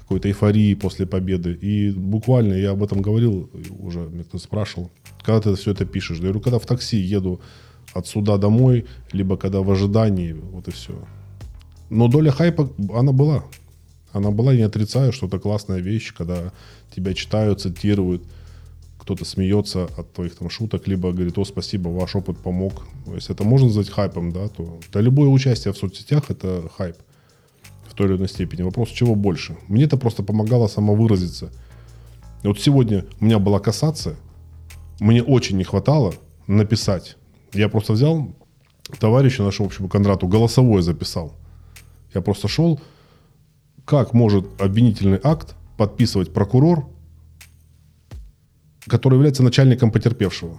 какой-то эйфории после победы. И буквально я об этом говорил, уже мне кто спрашивал, когда ты все это пишешь? Я говорю, когда в такси еду от суда домой, либо когда в ожидании, вот и все. Но доля хайпа, она была. Она была, я не отрицаю, что это классная вещь, когда тебя читают, цитируют, кто-то смеется от твоих там шуток, либо говорит, о, спасибо, ваш опыт помог. Если это можно назвать хайпом, да, то да, любое участие в соцсетях – это хайп в той или иной степени. Вопрос, чего больше? Мне это просто помогало самовыразиться. Вот сегодня у меня была кассация, мне очень не хватало написать. Я просто взял товарища нашего общего Кондрату, голосовое записал. Я просто шел, как может обвинительный акт подписывать прокурор, который является начальником потерпевшего.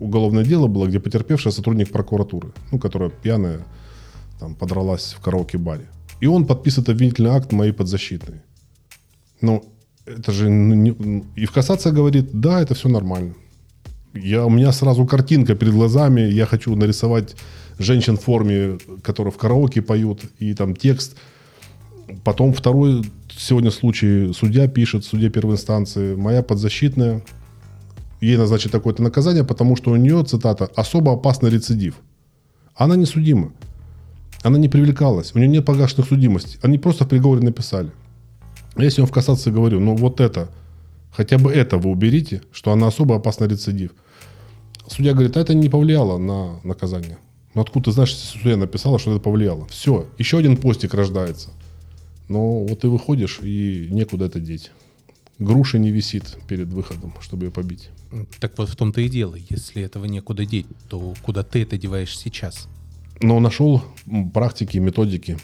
Уголовное дело было, где потерпевшая сотрудник прокуратуры, ну, которая пьяная там, подралась в караоке-баре. И он подписывает обвинительный акт моей подзащитной. Ну, это же... Не... И в кассация говорит, да, это все нормально. Я, у меня сразу картинка перед глазами, я хочу нарисовать женщин в форме, которые в караоке поют, и там текст. Потом второй сегодня случай, судья пишет, судья первой инстанции, моя подзащитная, ей назначит такое-то наказание, потому что у нее, цитата, особо опасный рецидив. Она не судима. Она не привлекалась. У нее нет погашенных судимостей. Они просто в приговоре написали. Если он в кассации говорю, ну вот это, хотя бы это вы уберите, что она особо опасный рецидив. Судья говорит, а это не повлияло на наказание. Ну откуда ты знаешь, если судья написала, что это повлияло? Все, еще один постик рождается. Но вот ты выходишь, и некуда это деть. Груша не висит перед выходом, чтобы ее побить. Так вот в том-то и дело. Если этого некуда деть, то куда ты это деваешь сейчас? Но нашел практики, методики.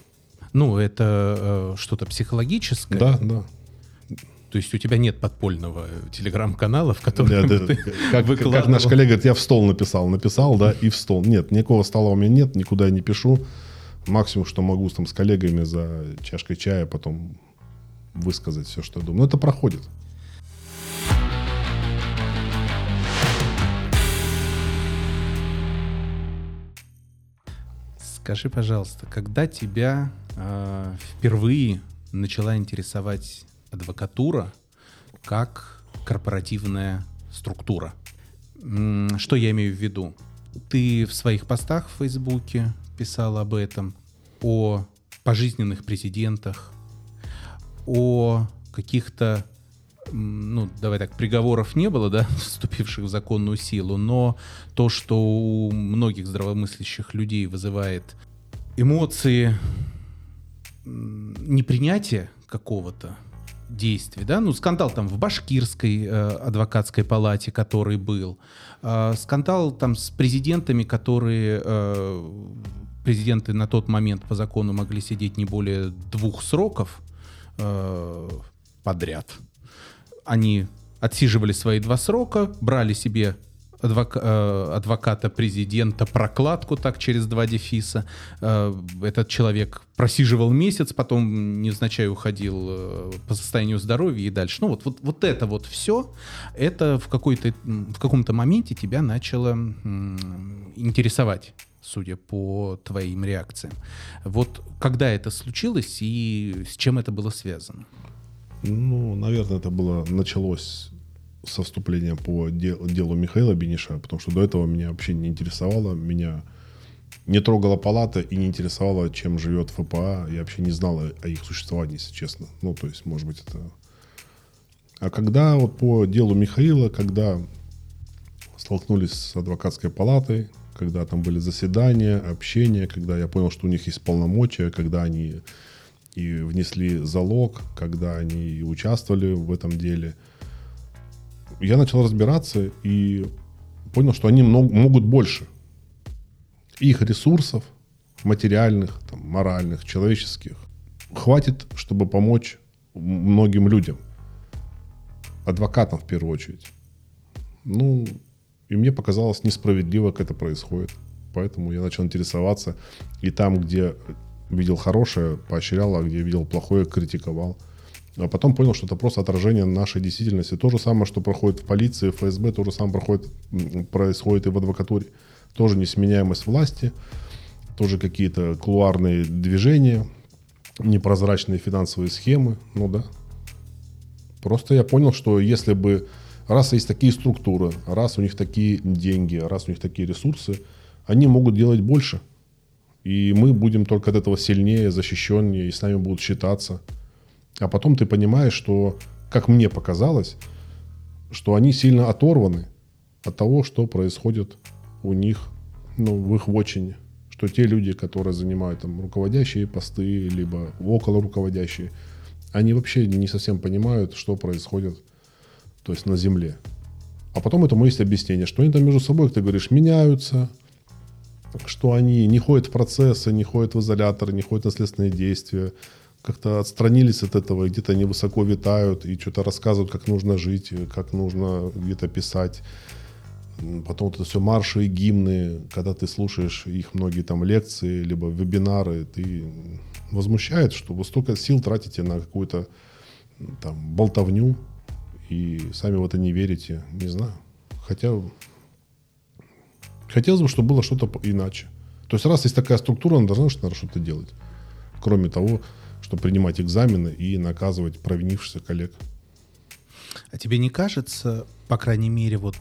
Ну, это э, что-то психологическое? Да, да. То есть у тебя нет подпольного телеграм-канала, в котором да, да. ты как, выкладывал... как наш коллега говорит, я в стол написал, написал, да, и в стол. Нет, никакого стола у меня нет, никуда я не пишу. Максимум, что могу там с коллегами за чашкой чая потом высказать все, что я думаю. Но это проходит. Скажи, пожалуйста, когда тебя э, впервые начала интересовать адвокатура как корпоративная структура? Что я имею в виду? Ты в своих постах в Фейсбуке писал об этом, о пожизненных президентах, о каких-то, ну, давай так, приговоров не было, да, вступивших в законную силу, но то, что у многих здравомыслящих людей вызывает эмоции непринятия какого-то действия, да, ну, скандал там в башкирской э, адвокатской палате, который был, э, скандал там с президентами, которые э, президенты на тот момент по закону могли сидеть не более двух сроков э, подряд. Они отсиживали свои два срока, брали себе адвока- э, адвоката президента прокладку так через два дефиса. Э, этот человек просиживал месяц, потом невзначай уходил э, по состоянию здоровья и дальше. Ну вот, вот, вот это вот все, это в, какой-то, в каком-то моменте тебя начало интересовать судя по твоим реакциям. Вот когда это случилось и с чем это было связано? Ну, наверное, это было началось со вступления по делу, Михаила Бениша, потому что до этого меня вообще не интересовало, меня не трогала палата и не интересовало, чем живет ФПА. Я вообще не знал о их существовании, если честно. Ну, то есть, может быть, это... А когда вот по делу Михаила, когда столкнулись с адвокатской палатой, когда там были заседания, общения, когда я понял, что у них есть полномочия, когда они и внесли залог, когда они участвовали в этом деле. Я начал разбираться и понял, что они могут больше. Их ресурсов, материальных, там, моральных, человеческих, хватит, чтобы помочь многим людям. Адвокатам в первую очередь. Ну, и мне показалось несправедливо, как это происходит. Поэтому я начал интересоваться. И там, где видел хорошее, поощрял, а где видел плохое, критиковал. А потом понял, что это просто отражение нашей действительности. То же самое, что проходит в полиции, в ФСБ, то же самое проходит, происходит и в адвокатуре. Тоже несменяемость власти, тоже какие-то кулуарные движения, непрозрачные финансовые схемы. Ну да. Просто я понял, что если бы раз есть такие структуры, раз у них такие деньги, раз у них такие ресурсы, они могут делать больше – и мы будем только от этого сильнее, защищеннее, и с нами будут считаться. А потом ты понимаешь, что, как мне показалось, что они сильно оторваны от того, что происходит у них, ну, в их вотчине. Что те люди, которые занимают там руководящие посты, либо около руководящие, они вообще не совсем понимают, что происходит, то есть на земле. А потом этому есть объяснение, что они там между собой, как ты говоришь, меняются, что они не ходят в процессы, не ходят в изолятор, не ходят на следственные действия, как-то отстранились от этого, где-то они высоко витают и что-то рассказывают, как нужно жить, как нужно где-то писать. Потом это все марши и гимны, когда ты слушаешь их многие там лекции, либо вебинары, ты возмущает, что вы столько сил тратите на какую-то там болтовню и сами в это не верите, не знаю. Хотя Хотелось бы, чтобы было что-то иначе. То есть раз есть такая структура, она должна что-то делать. Кроме того, чтобы принимать экзамены и наказывать провинившихся коллег. А тебе не кажется, по крайней мере, вот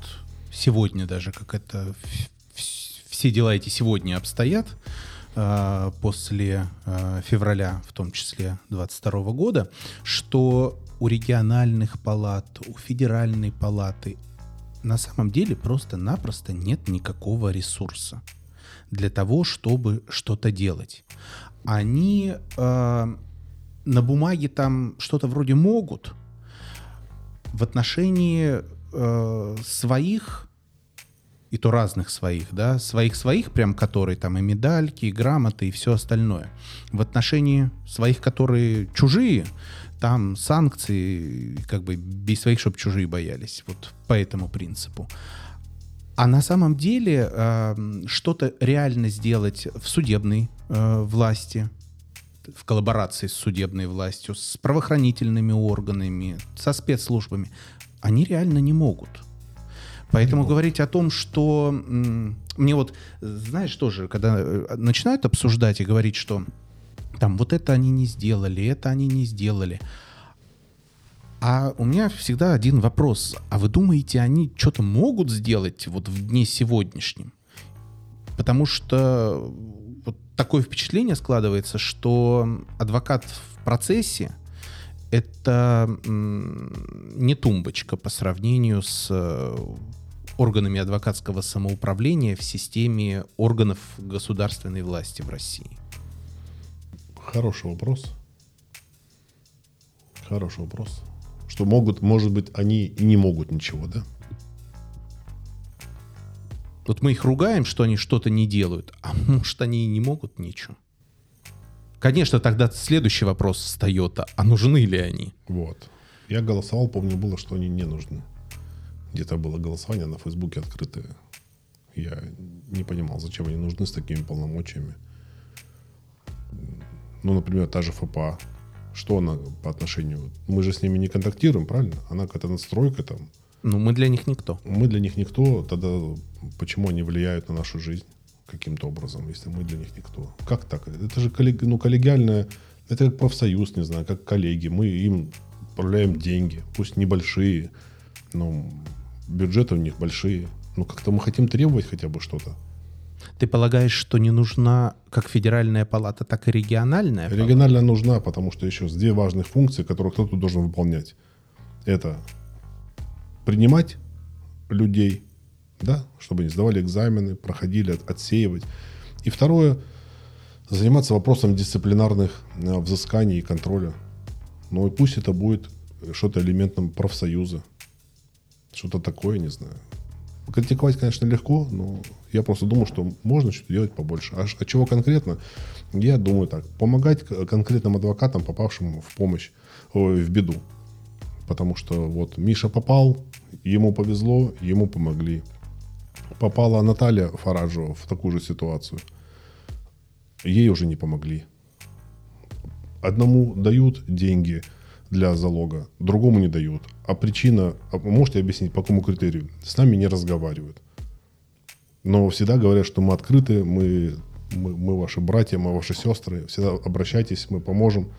сегодня даже, как это все дела эти сегодня обстоят, а, после а, февраля, в том числе 22 года, что у региональных палат, у федеральной палаты на самом деле просто-напросто нет никакого ресурса для того, чтобы что-то делать. Они э, на бумаге там что-то вроде могут в отношении э, своих и то разных своих, да, своих-своих, прям которые там и медальки, и грамоты, и все остальное. В отношении своих, которые чужие, там санкции, как бы без своих, чтобы чужие боялись. Вот по этому принципу. А на самом деле э, что-то реально сделать в судебной э, власти, в коллаборации с судебной властью, с правоохранительными органами, со спецслужбами, они реально не могут. Поэтому говорить о том, что мне вот, знаешь, тоже, когда э, начинают обсуждать и говорить, что там вот это они не сделали, это они не сделали. А у меня всегда один вопрос. А вы думаете, они что-то могут сделать вот в дне сегодняшнем? Потому что такое впечатление складывается, что адвокат в процессе это не тумбочка по сравнению с э, органами адвокатского самоуправления в системе органов государственной власти в России. Хороший вопрос. Хороший вопрос. Что могут, может быть, они и не могут ничего, да? Вот мы их ругаем, что они что-то не делают, а может, они и не могут ничего. Конечно, тогда следующий вопрос встает, а нужны ли они? Вот. Я голосовал, помню, было, что они не нужны. где-то было голосование на Фейсбуке открытое. Я не понимал, зачем они нужны с такими полномочиями. Ну, например, та же ФПА. Что она по отношению... Мы же с ними не контактируем, правильно? Она какая-то настройка там. Ну, мы для них никто. Мы для них никто. Тогда почему они влияют на нашу жизнь каким-то образом, если мы для них никто? Как так? Это же коллег, ну, коллегиальное... Это как профсоюз, не знаю, как коллеги. Мы им отправляем деньги, пусть небольшие, но бюджеты у них большие. Ну, как-то мы хотим требовать хотя бы что-то. Ты полагаешь, что не нужна как федеральная палата, так и региональная? Палата? Региональная нужна, потому что еще две важных функции, которые кто-то должен выполнять. Это принимать людей, да, чтобы они сдавали экзамены, проходили, отсеивать. И второе, заниматься вопросом дисциплинарных э, взысканий и контроля. Ну и пусть это будет что-то элементом профсоюза. Что-то такое, не знаю. Критиковать, конечно, легко, но я просто думаю, что можно что-то делать побольше. А, а чего конкретно? Я думаю так. Помогать конкретным адвокатам, попавшим в помощь, в беду. Потому что вот Миша попал, ему повезло, ему помогли. Попала Наталья Фараджева в такую же ситуацию. Ей уже не помогли. Одному дают деньги – для залога, другому не дают. А причина, а можете объяснить, по какому критерию? С нами не разговаривают. Но всегда говорят, что мы открыты, мы, мы, мы ваши братья, мы ваши сестры, всегда обращайтесь, мы поможем.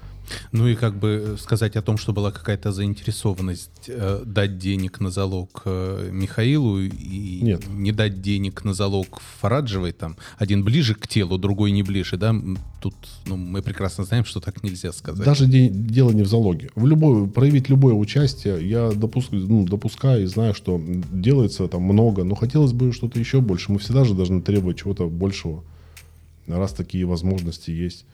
Ну и как бы сказать о том, что была какая-то заинтересованность э, дать денег на залог э, Михаилу и Нет. не дать денег на залог Фараджевой, там один ближе к телу, другой не ближе, да? Тут ну, мы прекрасно знаем, что так нельзя сказать. Даже де- дело не в залоге. В любой, проявить любое участие, я допускаю, ну, допускаю и знаю, что делается там много, но хотелось бы что-то еще больше. Мы всегда же должны требовать чего-то большего, раз такие возможности есть.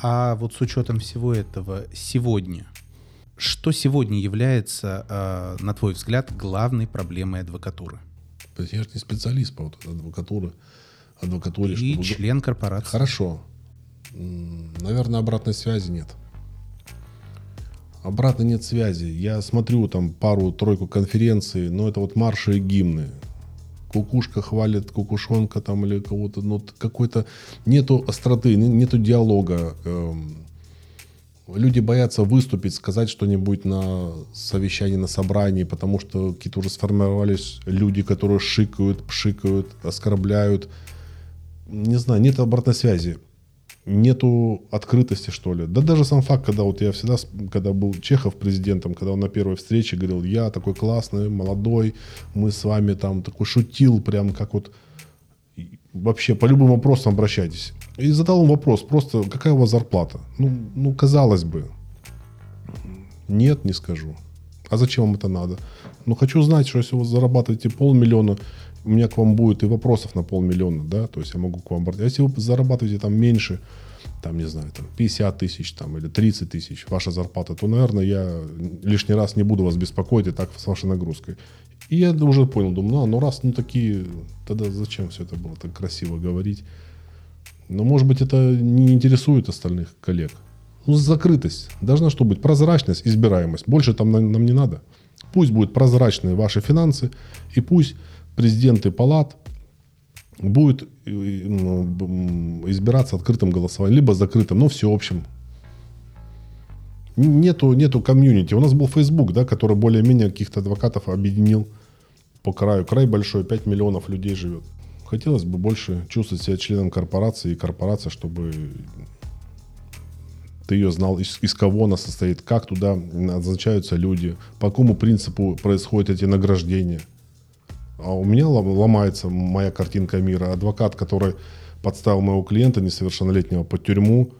А вот с учетом всего этого, сегодня, что сегодня является, э, на твой взгляд, главной проблемой адвокатуры? Я же не специалист по вот адвокатуре. адвокатуре И чтобы... член корпорации. Хорошо. Наверное, обратной связи нет. Обратно нет связи. Я смотрю там пару-тройку конференций, но это вот марши и гимны кукушка хвалит кукушонка там или кого-то, ну какой-то нету остроты, нету диалога. Эм, люди боятся выступить, сказать что-нибудь на совещании, на собрании, потому что какие-то уже сформировались люди, которые шикают, пшикают, оскорбляют. Не знаю, нет обратной связи нету открытости, что ли. Да даже сам факт, когда вот я всегда, когда был Чехов президентом, когда он на первой встрече говорил, я такой классный, молодой, мы с вами там такой шутил, прям как вот вообще по любым вопросам обращайтесь. И задал он вопрос, просто какая у вас зарплата? Ну, ну казалось бы. Нет, не скажу. А зачем вам это надо? Ну, хочу знать, что если вы зарабатываете полмиллиона, у меня к вам будет и вопросов на полмиллиона, да, то есть я могу к вам обратиться. Если вы зарабатываете там меньше, там, не знаю, там 50 тысяч там, или 30 тысяч ваша зарплата, то, наверное, я лишний раз не буду вас беспокоить и так с вашей нагрузкой. И я уже понял, думаю, ну, ну раз, ну такие, тогда зачем все это было так красиво говорить? Но, может быть, это не интересует остальных коллег. Ну, закрытость. Должна что быть? Прозрачность, избираемость. Больше там нам, нам не надо. Пусть будут прозрачные ваши финансы, и пусть президенты палат будут э, ну, избираться открытым голосованием, либо закрытым, но всеобщим. Нету, нету комьюнити. У нас был Facebook, да, который более-менее каких-то адвокатов объединил по краю. Край большой, 5 миллионов людей живет. Хотелось бы больше чувствовать себя членом корпорации и корпорация, чтобы ты ее знал, из, из кого она состоит, как туда назначаются люди, по какому принципу происходят эти награждения – а у меня ломается моя картинка мира. Адвокат, который подставил моего клиента несовершеннолетнего под тюрьму,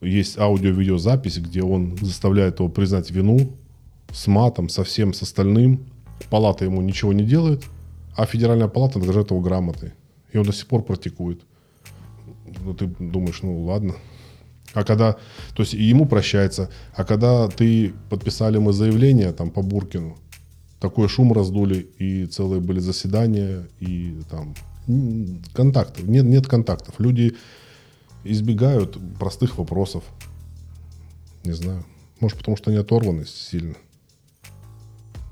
есть аудио-видеозапись, где он заставляет его признать вину с матом, со всем, с остальным. Палата ему ничего не делает, а федеральная палата награждает его грамотой. И он до сих пор практикует. Ну, ты думаешь, ну ладно. А когда, то есть ему прощается, а когда ты подписали мы заявление там по Буркину, такой шум раздули, и целые были заседания, и там контактов. Нет, нет контактов. Люди избегают простых вопросов. Не знаю. Может, потому что они оторваны сильно.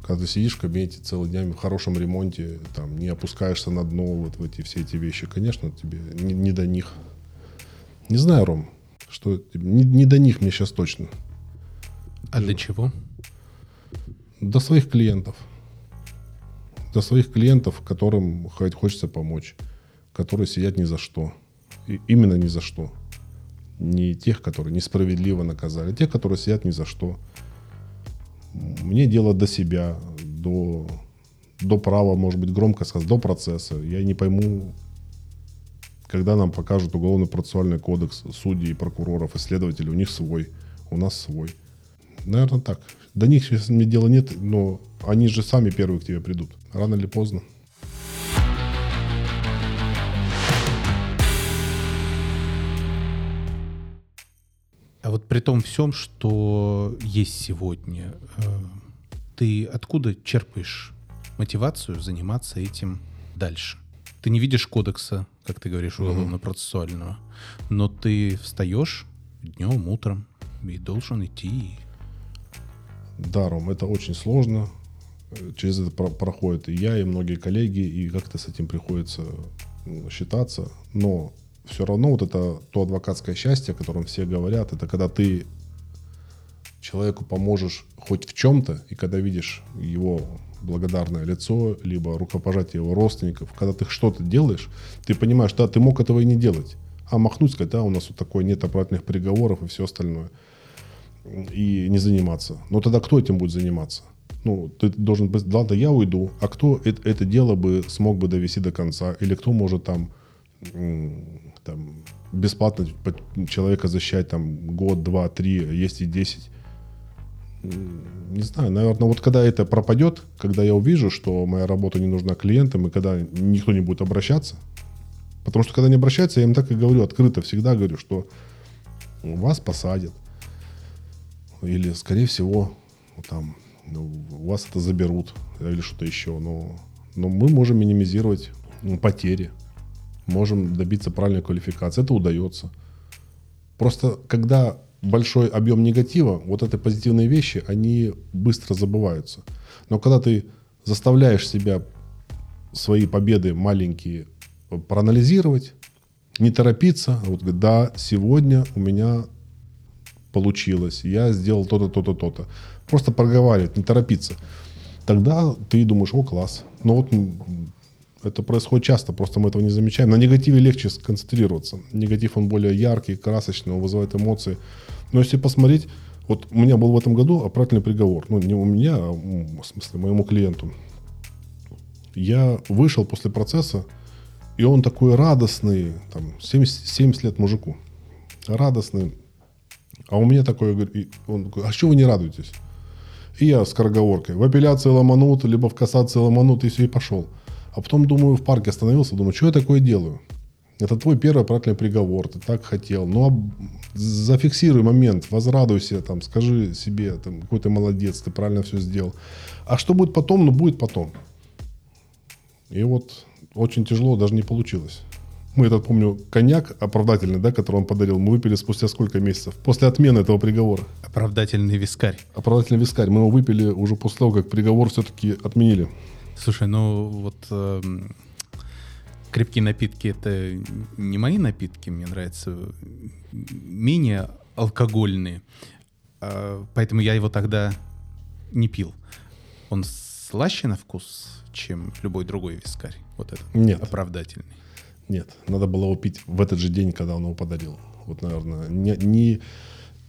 Когда ты сидишь в кабинете целый день в хорошем ремонте, там, не опускаешься на дно, вот в эти все эти вещи, конечно, тебе не, не до них. Не знаю, Ром, что не, не до них мне сейчас точно. А для чего? До своих клиентов. До своих клиентов, которым хочется помочь, которые сидят ни за что. И именно ни за что. Не тех, которые несправедливо наказали, а тех, которые сидят ни за что. Мне дело до себя, до, до права, может быть, громко сказать, до процесса. Я не пойму, когда нам покажут уголовно-процессуальный кодекс судей, прокуроров, исследователей, у них свой, у нас свой. Наверное, так. До них сейчас мне дела нет, но они же сами первые к тебе придут. Рано или поздно. А вот при том всем, что есть сегодня, э, ты откуда черпаешь мотивацию заниматься этим дальше? Ты не видишь кодекса, как ты говоришь, уголовно-процессуального, но ты встаешь днем, утром и должен идти. Да, Ром, это очень сложно. Через это про- проходит и я, и многие коллеги, и как-то с этим приходится считаться. Но все равно вот это то адвокатское счастье, о котором все говорят, это когда ты человеку поможешь хоть в чем-то, и когда видишь его благодарное лицо, либо рукопожатие его родственников, когда ты что-то делаешь, ты понимаешь, да, ты мог этого и не делать. А махнуть, сказать, да, у нас вот такое, нет оправдательных приговоров и все остальное. И не заниматься. Но тогда кто этим будет заниматься? Ну, ты должен быть, ладно, я уйду, а кто это, это дело бы смог бы довести до конца? Или кто может там, там бесплатно человека защищать там год, два, три, есть и десять? Не знаю, наверное, вот когда это пропадет, когда я увижу, что моя работа не нужна клиентам, и когда никто не будет обращаться, потому что когда не обращаются, я им так и говорю, открыто всегда говорю, что вас посадят, или, скорее всего, там, ну, у вас это заберут, или что-то еще, но, но мы можем минимизировать ну, потери, можем добиться правильной квалификации, это удается. Просто когда большой объем негатива, вот эти позитивные вещи, они быстро забываются. Но когда ты заставляешь себя свои победы маленькие проанализировать, не торопиться, вот да, сегодня у меня получилось, я сделал то-то, то-то, то-то. Просто проговаривать, не торопиться. Тогда ты думаешь, о, класс. Но вот это происходит часто, просто мы этого не замечаем. На негативе легче сконцентрироваться. Негатив, он более яркий, красочный, он вызывает эмоции. Но если посмотреть, вот у меня был в этом году оправдательный приговор. Ну, не у меня, а в смысле, моему клиенту. Я вышел после процесса, и он такой радостный, там, 70, 70 лет мужику. Радостный. А у меня и он такой, а что вы не радуетесь? И я скороговоркой. В апелляции ломанут, либо в кассации ломанут, и все, и пошел. А потом, думаю, в парке остановился, думаю, что я такое делаю? Это твой первый оправдательный приговор, ты так хотел. Ну, а зафиксируй момент, возрадуйся, там, скажи себе, там, какой ты молодец, ты правильно все сделал. А что будет потом, ну, будет потом. И вот очень тяжело, даже не получилось. Мы этот, помню, коньяк оправдательный, да, который он подарил, мы выпили спустя сколько месяцев? После отмены этого приговора. Оправдательный вискарь. Оправдательный вискарь. Мы его выпили уже после того, как приговор все-таки отменили. Слушай, ну вот эм, крепкие напитки это не мои напитки, мне нравятся менее алкогольные, А, поэтому я его тогда не пил. Он слаще на вкус, чем любой другой вискарь. Вот этот Нет. оправдательный. Нет, надо было его пить в этот же день, когда он его подарил. Вот, наверное, не, не,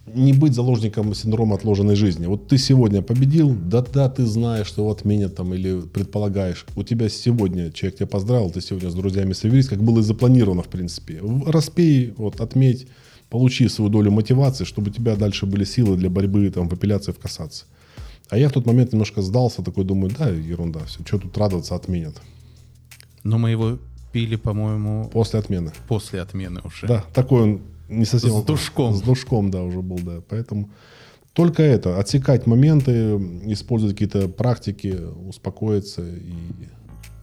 не быть заложником синдрома отложенной жизни. Вот ты сегодня победил, да-да, ты знаешь, что его отменят там или предполагаешь. У тебя сегодня человек тебя поздравил, ты сегодня с друзьями соберись, как было и запланировано, в принципе. Распей, вот, отметь, получи свою долю мотивации, чтобы у тебя дальше были силы для борьбы там, в апелляции, в кассации. А я в тот момент немножко сдался, такой думаю, да, ерунда, все, что тут радоваться, отменят. Но мы его пили, по-моему, После отмены. после отмены уже. Да, такой он не совсем... С душком. С душком, да, уже был, да. Поэтому только это, отсекать моменты, использовать какие-то практики, успокоиться и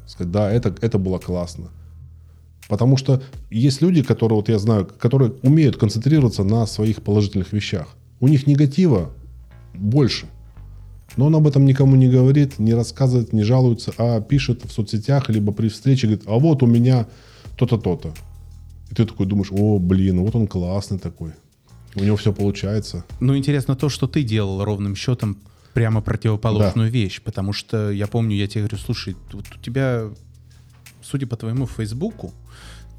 сказать, да, это, это было классно. Потому что есть люди, которые, вот я знаю, которые умеют концентрироваться на своих положительных вещах. У них негатива больше. Но он об этом никому не говорит, не рассказывает, не жалуется, а пишет в соцсетях, либо при встрече, говорит, а вот у меня то-то, то-то. И ты такой думаешь, о, блин, вот он классный такой. У него все получается. Ну, интересно то, что ты делал ровным счетом прямо противоположную да. вещь. Потому что я помню, я тебе говорю, слушай, вот у тебя, судя по твоему Фейсбуку,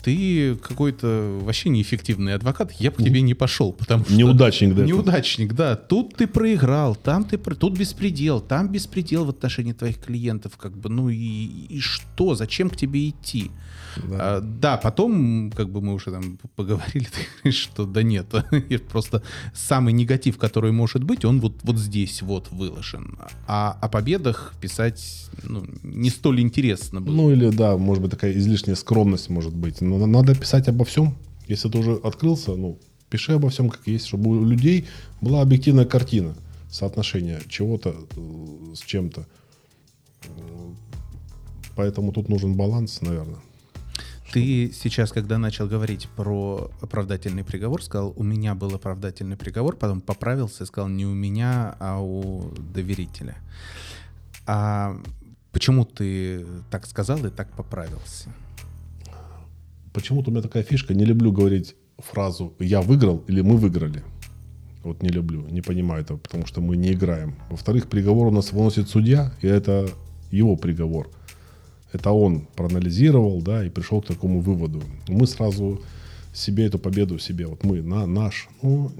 ты какой-то вообще неэффективный адвокат, я бы к тебе не пошел, потому что... Неудачник, да? Неудачник, да. Тут ты проиграл, там ты... Тут беспредел, там беспредел в отношении твоих клиентов, как бы, ну и, и что, зачем к тебе идти? Да. А, да, потом, как бы мы уже там поговорили, ты говоришь, что да нет, просто самый негатив, который может быть, он вот, вот здесь вот выложен. А о победах писать ну, не столь интересно было. Ну или, да, может быть, такая излишняя скромность может быть. Но надо писать обо всем. Если ты уже открылся, ну, пиши обо всем, как есть, чтобы у людей была объективная картина соотношения чего-то э, с чем-то. Поэтому тут нужен баланс, наверное. Ты сейчас, когда начал говорить про оправдательный приговор, сказал, у меня был оправдательный приговор, потом поправился и сказал, не у меня, а у доверителя. А почему ты так сказал и так поправился? Почему-то у меня такая фишка, не люблю говорить фразу «я выиграл» или «мы выиграли». Вот не люблю, не понимаю этого, потому что мы не играем. Во-вторых, приговор у нас выносит судья, и это его приговор – это он проанализировал, да, и пришел к такому выводу. Мы сразу себе эту победу себе, вот мы, на, наш, ну,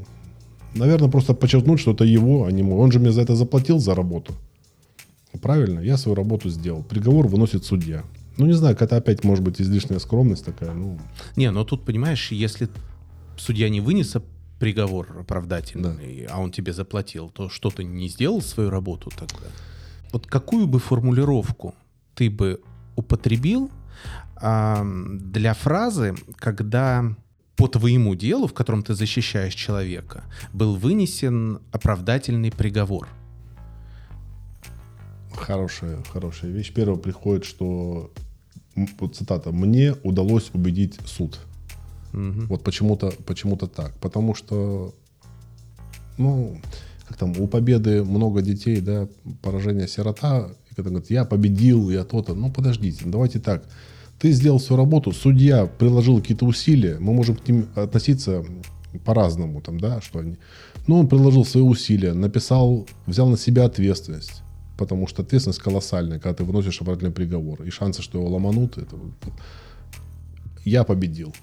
наверное, просто подчеркнуть, что это его, а не мой. Он же мне за это заплатил, за работу. Правильно, я свою работу сделал. Приговор выносит судья. Ну, не знаю, это опять может быть излишняя скромность такая. Ну. Не, но тут, понимаешь, если судья не вынес приговор оправдательный, да. а он тебе заплатил, то что ты не сделал свою работу тогда? Вот какую бы формулировку ты бы употребил э, для фразы, когда по твоему делу, в котором ты защищаешь человека, был вынесен оправдательный приговор? Хорошая, хорошая вещь. Первое приходит, что цитата: "Мне удалось убедить суд". Угу. Вот почему-то, почему-то так, потому что, ну, как там, у победы много детей, да, поражение сирота, когда говорит, я победил, я то-то. Ну, подождите, давайте так. Ты сделал свою работу, судья приложил какие-то усилия, мы можем к ним относиться по-разному, там, да, что они. Но он приложил свои усилия, написал, взял на себя ответственность. Потому что ответственность колоссальная, когда ты выносишь обратный приговор. И шансы, что его ломанут, это... Я победил.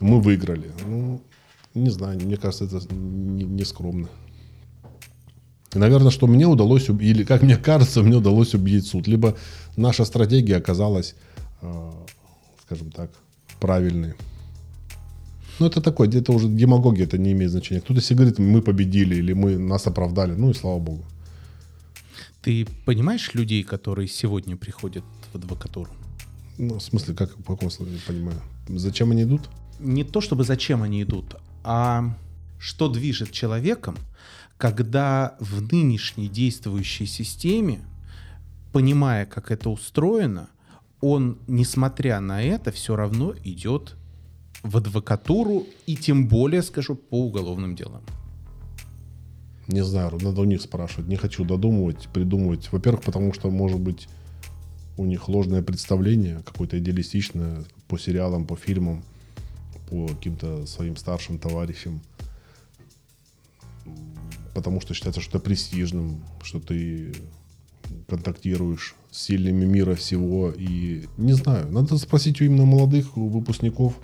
Мы выиграли. Ну, не знаю, мне кажется, это не, не скромно. Наверное, что мне удалось, или как мне кажется, мне удалось убедить суд. Либо наша стратегия оказалась, э, скажем так, правильной. Ну, это такое, это уже демагогия, это не имеет значения. Кто-то себе говорит, мы победили, или мы нас оправдали. Ну и слава богу. Ты понимаешь людей, которые сегодня приходят в адвокатуру? Ну, в смысле, как, по слову не понимаю? Зачем они идут? Не то, чтобы зачем они идут, а что движет человеком, когда в нынешней действующей системе, понимая, как это устроено, он, несмотря на это, все равно идет в адвокатуру и тем более, скажу, по уголовным делам. Не знаю, надо у них спрашивать. Не хочу додумывать, придумывать. Во-первых, потому что, может быть, у них ложное представление, какое-то идеалистичное по сериалам, по фильмам, по каким-то своим старшим товарищам потому что считается, что это престижным, что ты контактируешь с сильными мира всего. И не знаю, надо спросить у именно молодых у выпускников.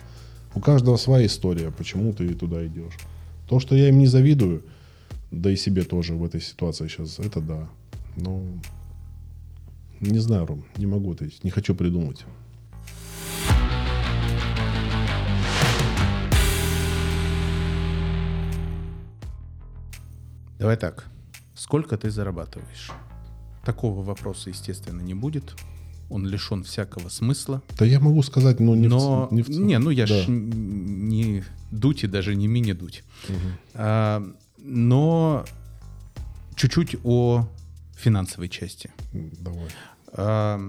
У каждого своя история, почему ты туда идешь. То, что я им не завидую, да и себе тоже в этой ситуации сейчас, это да. Но не знаю, Ром, не могу, то есть не хочу придумать. Давай так. Сколько ты зарабатываешь? Такого вопроса, естественно, не будет. Он лишен всякого смысла. Да я могу сказать, но не но... в, не в Не, ну я да. ж не дуть и даже не мини-дуть. Угу. А, но чуть-чуть о финансовой части. Давай. А,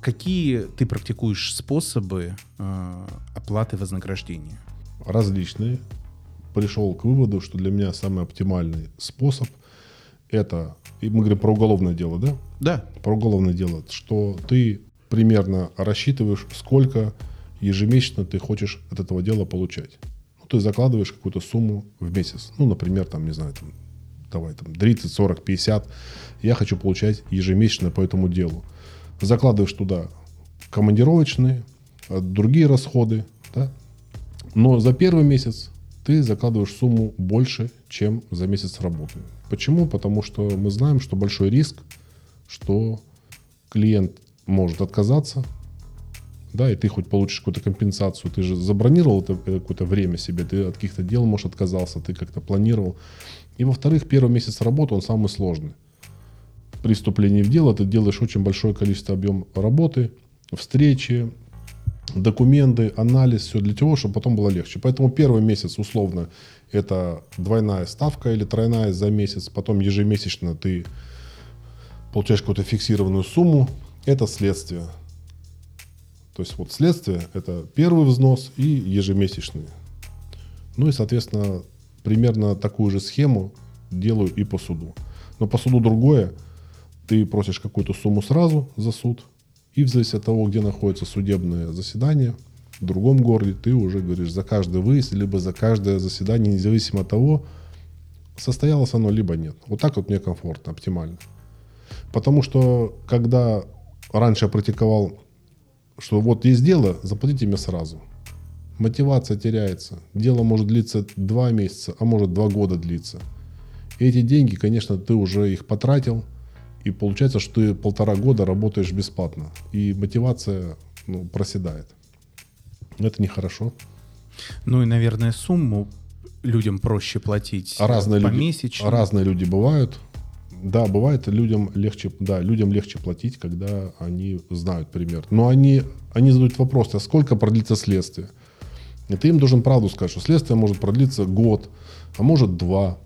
какие ты практикуешь способы а, оплаты вознаграждения? Различные пришел к выводу, что для меня самый оптимальный способ это, и мы говорим про уголовное дело, да? Да. Про уголовное дело, что ты примерно рассчитываешь, сколько ежемесячно ты хочешь от этого дела получать. Ты закладываешь какую-то сумму в месяц. Ну, например, там, не знаю, там, давай, там, 30, 40, 50. Я хочу получать ежемесячно по этому делу. Закладываешь туда командировочные, а другие расходы, да? Но за первый месяц ты закладываешь сумму больше, чем за месяц работы. Почему? Потому что мы знаем, что большой риск, что клиент может отказаться, да, и ты хоть получишь какую-то компенсацию, ты же забронировал это э, какое-то время себе, ты от каких-то дел, может, отказался, ты как-то планировал. И, во-вторых, первый месяц работы, он самый сложный. При вступлении в дело ты делаешь очень большое количество объем работы, встречи, документы, анализ, все для того, чтобы потом было легче. Поэтому первый месяц условно это двойная ставка или тройная за месяц, потом ежемесячно ты получаешь какую-то фиксированную сумму, это следствие. То есть вот следствие – это первый взнос и ежемесячный. Ну и, соответственно, примерно такую же схему делаю и по суду. Но по суду другое. Ты просишь какую-то сумму сразу за суд, и в зависимости от того, где находится судебное заседание, в другом городе ты уже говоришь за каждый выезд, либо за каждое заседание, независимо от того, состоялось оно, либо нет. Вот так вот мне комфортно, оптимально. Потому что, когда раньше я практиковал, что вот есть дело, заплатите мне сразу. Мотивация теряется. Дело может длиться два месяца, а может два года длиться. И эти деньги, конечно, ты уже их потратил, и получается, что ты полтора года работаешь бесплатно. И мотивация ну, проседает. Это нехорошо. Ну и, наверное, сумму людям проще платить а разные помесячно. Люди, разные люди бывают. Да, бывает людям легче, да, людям легче платить, когда они знают пример. Но они, они задают вопрос, а сколько продлится следствие? И ты им должен правду сказать, что следствие может продлиться год, а может два.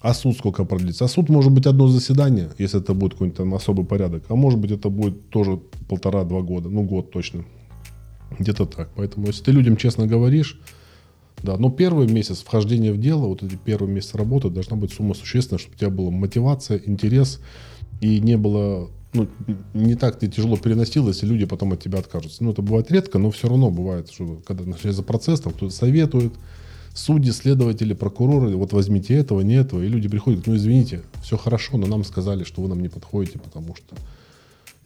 А суд сколько продлится? А суд может быть одно заседание, если это будет какой-нибудь там особый порядок. А может быть это будет тоже полтора-два года. Ну, год точно. Где-то так. Поэтому, если ты людям честно говоришь, да, но первый месяц вхождения в дело, вот эти первые месяцы работы, должна быть сумма существенная, чтобы у тебя была мотивация, интерес, и не было, ну, не так ты тяжело переносил, если люди потом от тебя откажутся. Ну, это бывает редко, но все равно бывает, что когда начинается процесс, там кто-то советует, судьи, следователи, прокуроры, вот возьмите этого, не этого, и люди приходят, ну, извините, все хорошо, но нам сказали, что вы нам не подходите, потому что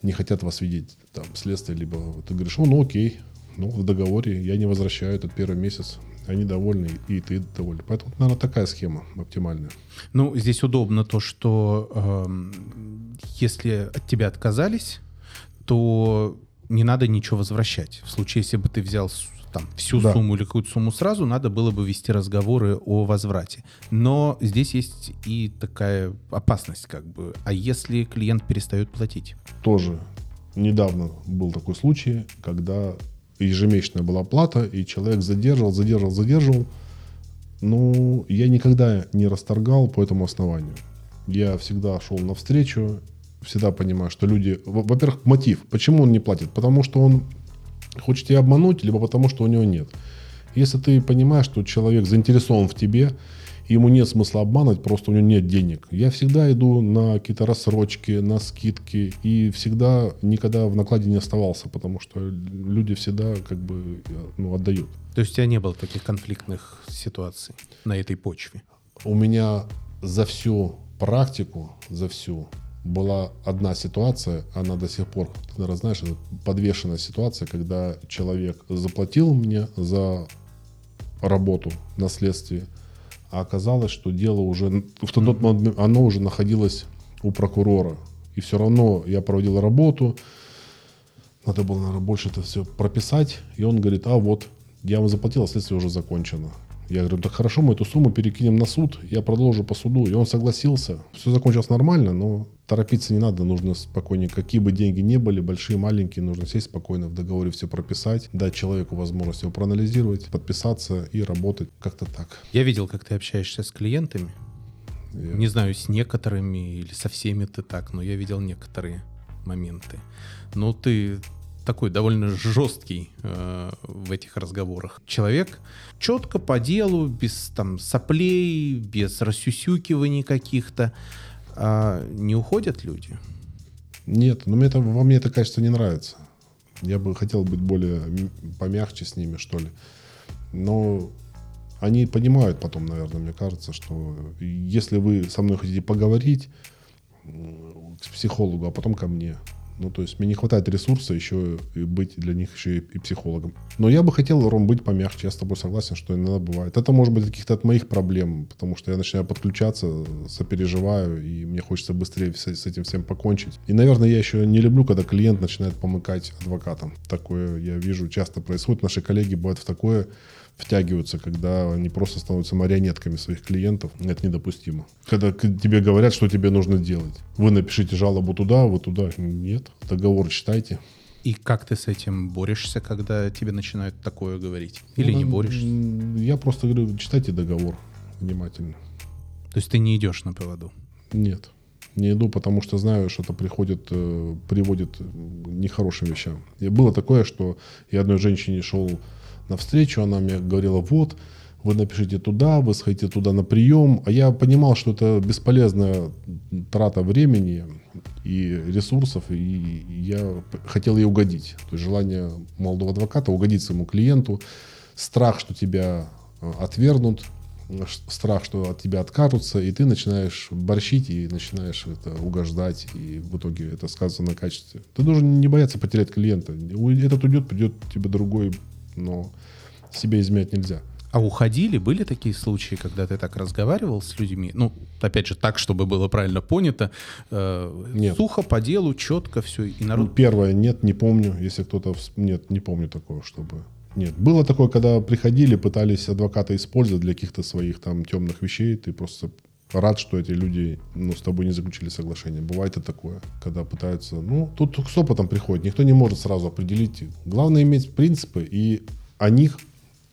не хотят вас видеть, там, следствие, либо ты говоришь, ну, окей, ну, в договоре я не возвращаю этот первый месяц, они довольны, и ты доволен. Поэтому, наверное, такая схема оптимальная. Ну, здесь удобно то, что э, если от тебя отказались, то не надо ничего возвращать. В случае, если бы ты взял там всю да. сумму или какую-то сумму сразу, надо было бы вести разговоры о возврате. Но здесь есть и такая опасность, как бы. А если клиент перестает платить? Тоже недавно был такой случай, когда ежемесячная была плата, и человек задерживал, задерживал, задерживал. Ну, я никогда не расторгал по этому основанию. Я всегда шел навстречу, всегда понимаю, что люди... Во-первых, мотив. Почему он не платит? Потому что он хочет тебя обмануть, либо потому что у него нет. Если ты понимаешь, что человек заинтересован в тебе, ему нет смысла обманывать, просто у него нет денег. Я всегда иду на какие-то рассрочки, на скидки и всегда никогда в накладе не оставался, потому что люди всегда как бы ну, отдают. То есть у тебя не было таких конфликтных ситуаций на этой почве? У меня за всю практику, за всю была одна ситуация, она до сих пор, ты, наверное, знаешь, это подвешенная ситуация, когда человек заплатил мне за работу на следствии, а оказалось, что дело уже в тот момент оно уже находилось у прокурора. И все равно я проводил работу, надо было, наверное, больше это все прописать. И он говорит, а вот, я вам заплатил, а следствие уже закончено. Я говорю, так хорошо, мы эту сумму перекинем на суд, я продолжу по суду. И он согласился. Все закончилось нормально, но торопиться не надо, нужно спокойнее. Какие бы деньги ни были, большие, маленькие, нужно сесть спокойно в договоре все прописать, дать человеку возможность его проанализировать, подписаться и работать как-то так. Я видел, как ты общаешься с клиентами. Я... Не знаю, с некоторыми или со всеми ты так, но я видел некоторые моменты. Но ты такой довольно жесткий э, в этих разговорах. Человек четко по делу, без там соплей, без рассюсюкиваний каких-то. А не уходят люди? Нет, но мне это, во мне это качество не нравится. Я бы хотел быть более помягче с ними, что ли. Но они понимают потом, наверное, мне кажется, что если вы со мной хотите поговорить к психологу, а потом ко мне, ну, то есть мне не хватает ресурса еще и быть для них еще и, и психологом. Но я бы хотел, Ром, быть помягче. Я с тобой согласен, что иногда бывает. Это может быть каких-то от моих проблем, потому что я начинаю подключаться, сопереживаю, и мне хочется быстрее с, с этим всем покончить. И, наверное, я еще не люблю, когда клиент начинает помыкать адвокатом. Такое я вижу часто происходит. Наши коллеги бывают в такое втягиваются, когда они просто становятся марионетками своих клиентов. Это недопустимо. Когда тебе говорят, что тебе нужно делать. Вы напишите жалобу туда, вы туда. Нет, договор читайте. И как ты с этим борешься, когда тебе начинают такое говорить? Или ну, не борешься? Я просто говорю, читайте договор внимательно. То есть ты не идешь на поводу? Нет. Не иду, потому что знаю, что это приходит, э, приводит к нехорошим вещам. И было такое, что я одной женщине шел навстречу, она мне говорила, вот, вы напишите туда, вы сходите туда на прием. А я понимал, что это бесполезная трата времени и ресурсов, и я хотел ей угодить. То есть желание молодого адвоката угодить своему клиенту, страх, что тебя э, отвергнут, страх, что от тебя откажутся, и ты начинаешь борщить и начинаешь это угождать, и в итоге это сказывается на качестве. Ты должен не бояться потерять клиента. Этот уйдет, придет тебе другой но себе изменять нельзя. А уходили? Были такие случаи, когда ты так разговаривал с людьми? Ну, опять же, так, чтобы было правильно понято. Э, нет. Сухо, по делу, четко все. И народ... Ну, первое, нет, не помню. Если кто-то... Нет, не помню такого, чтобы... Нет. Было такое, когда приходили, пытались адвоката использовать для каких-то своих там темных вещей. Ты просто рад, что эти люди ну, с тобой не заключили соглашение. Бывает и такое, когда пытаются... Ну, тут с опытом приходит. Никто не может сразу определить. Главное иметь принципы и о них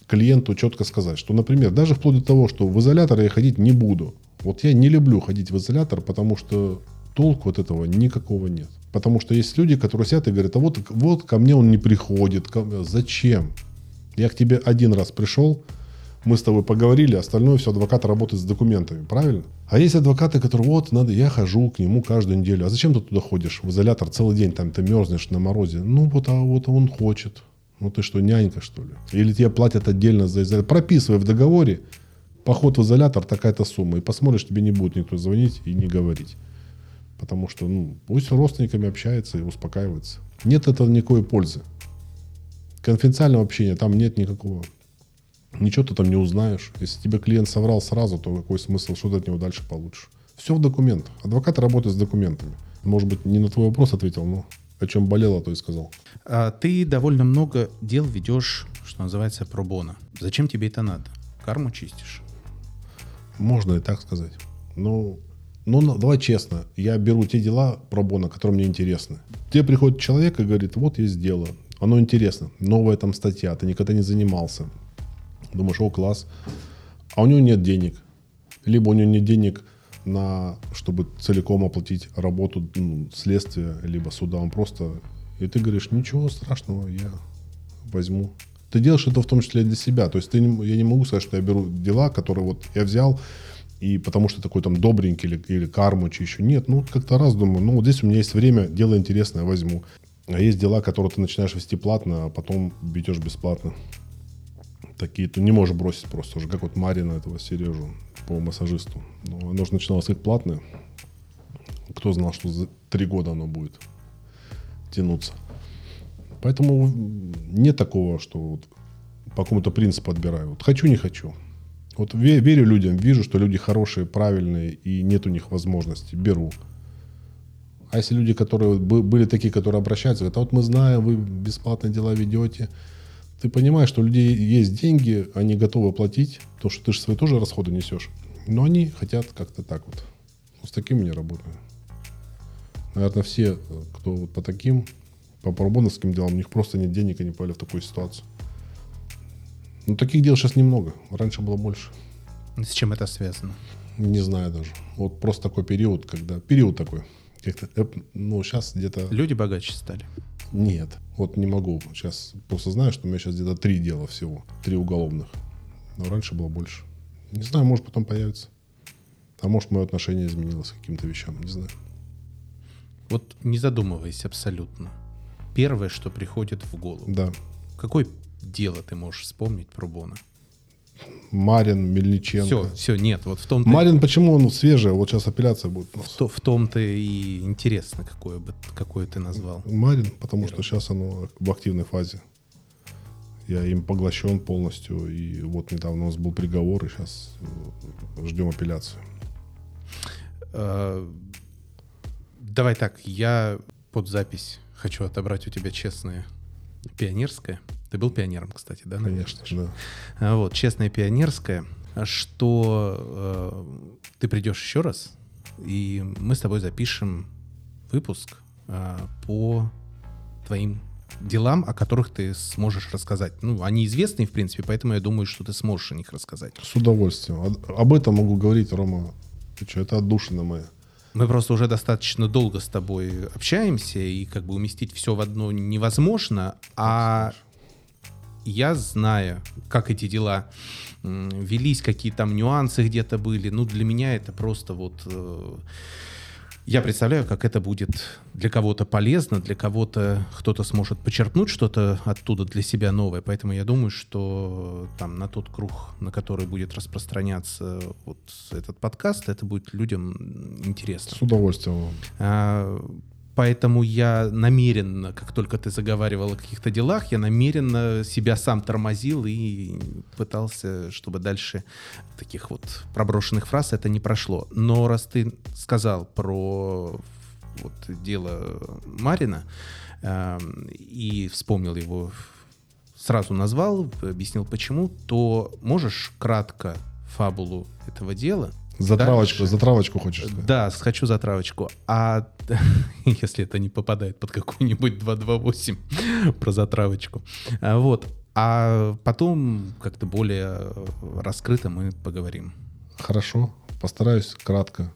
клиенту четко сказать, что, например, даже вплоть до того, что в изолятор я ходить не буду. Вот я не люблю ходить в изолятор, потому что толку от этого никакого нет. Потому что есть люди, которые сидят и говорят, а вот, вот ко мне он не приходит. Ко... Зачем? Я к тебе один раз пришел, мы с тобой поговорили, остальное все адвокат работает с документами, правильно? А есть адвокаты, которые, вот, надо, я хожу к нему каждую неделю. А зачем ты туда ходишь? В изолятор целый день, там ты мерзнешь на морозе. Ну, вот, а вот он хочет. Ну, ты что, нянька, что ли? Или тебе платят отдельно за изолятор? Прописывай в договоре, поход в изолятор такая-то сумма. И посмотришь, тебе не будет никто звонить и не говорить. Потому что, ну, пусть с родственниками общается и успокаивается. Нет этого никакой пользы. Конфиденциального общения там нет никакого. Ничего ты там не узнаешь. Если тебе клиент соврал сразу, то какой смысл, что ты от него дальше получишь? Все в документах. Адвокат работает с документами. Может быть, не на твой вопрос ответил, но о чем болело, то и сказал. А ты довольно много дел ведешь, что называется, пробона. Зачем тебе это надо? Карму чистишь? Можно и так сказать. Ну, ну, давай честно, я беру те дела пробона, которые мне интересны. Тебе приходит человек и говорит, вот есть дело, оно интересно, новая там статья, ты никогда не занимался, Думаешь, о, класс. А у него нет денег. Либо у него нет денег на, чтобы целиком оплатить работу ну, следствия, либо суда. Он просто... И ты говоришь, ничего страшного, я возьму. Ты делаешь это в том числе для себя. То есть ты, я не могу сказать, что я беру дела, которые вот я взял, и потому что такой там добренький или, или кармуч еще. Нет, ну как-то раз думаю, ну вот здесь у меня есть время, дело интересное, возьму. А есть дела, которые ты начинаешь вести платно, а потом бьешь бесплатно такие, ты не можешь бросить просто уже, как вот Марина этого Сережу по массажисту. Но ну, оно же начиналось как платное. Кто знал, что за три года оно будет тянуться. Поэтому нет такого, что вот по какому-то принципу отбираю. Вот хочу, не хочу. Вот верю людям, вижу, что люди хорошие, правильные, и нет у них возможности. Беру. А если люди, которые были такие, которые обращаются, говорят, а вот мы знаем, вы бесплатные дела ведете, ты понимаешь, что у людей есть деньги, они готовы платить, то что ты же свои тоже расходы несешь. Но они хотят как-то так вот. Ну, с такими не работаю. Наверное, все, кто вот по таким, по пробоновским делам, у них просто нет денег, они попали в такую ситуацию. Ну, таких дел сейчас немного. Раньше было больше. С чем это связано? Не знаю даже. Вот просто такой период, когда... Период такой. Как-то, э, ну, сейчас где-то... Люди богаче стали. Нет, вот не могу. Сейчас просто знаю, что у меня сейчас где-то три дела всего, три уголовных. Но раньше было больше. Не знаю, может потом появится. А может мое отношение изменилось к каким-то вещам, не знаю. Вот не задумывайся абсолютно. Первое, что приходит в голову. Да. Какое дело ты можешь вспомнить про Бона? Марин, Мельниченко. Все, все, нет, вот в том Марин, почему он свежий? Вот сейчас апелляция будет. в, то- в том-то и интересно, какое бы какое ты назвал. Марин, потому что сейчас оно в активной фазе. Я им поглощен полностью. И вот недавно у нас был приговор, и сейчас э, ждем апелляцию. Э, Давай так, я под запись хочу отобрать у тебя честное пионерское. Ты был пионером, кстати, да? Конечно же, да. А, Вот, честное пионерское, что э, ты придешь еще раз, и мы с тобой запишем выпуск э, по твоим делам, о которых ты сможешь рассказать. Ну, они известные, в принципе, поэтому я думаю, что ты сможешь о них рассказать. С удовольствием. Об- Об этом могу говорить, Рома. Ты что, это отдушина моя. Мы просто уже достаточно долго с тобой общаемся, и как бы уместить все в одно невозможно, а я знаю, как эти дела велись, какие там нюансы где-то были, ну для меня это просто вот... э, я представляю, как это будет для кого-то полезно, для кого-то кто-то сможет почерпнуть что-то оттуда для себя новое. Поэтому я думаю, что там на тот круг, на который будет распространяться вот этот подкаст, это будет людям интересно. С удовольствием. А, Поэтому я намеренно, как только ты заговаривал о каких-то делах, я намеренно себя сам тормозил и пытался, чтобы дальше таких вот проброшенных фраз это не прошло. Но раз ты сказал про вот дело Марина эм, и вспомнил его, сразу назвал, объяснил почему, то можешь кратко фабулу этого дела Затравочку, Дальше. затравочку хочешь сказать? да, хочу затравочку. А если это не попадает под какой-нибудь 228 про затравочку. А, Вот. А потом как-то более раскрыто мы поговорим. Хорошо, постараюсь кратко.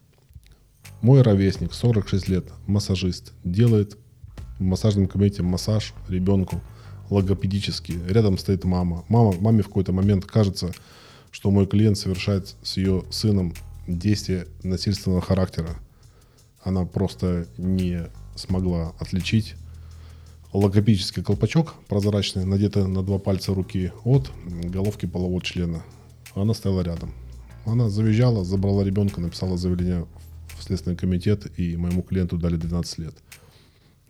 Мой ровесник, 46 лет, массажист, делает в массажном кабинете массаж ребенку логопедический. Рядом стоит мама. мама. Маме в какой-то момент кажется, что мой клиент совершает с ее сыном действие насильственного характера. Она просто не смогла отличить логопедический колпачок прозрачный, надетый на два пальца руки от головки полового члена. Она стояла рядом. Она завизжала, забрала ребенка, написала заявление в Следственный комитет, и моему клиенту дали 12 лет.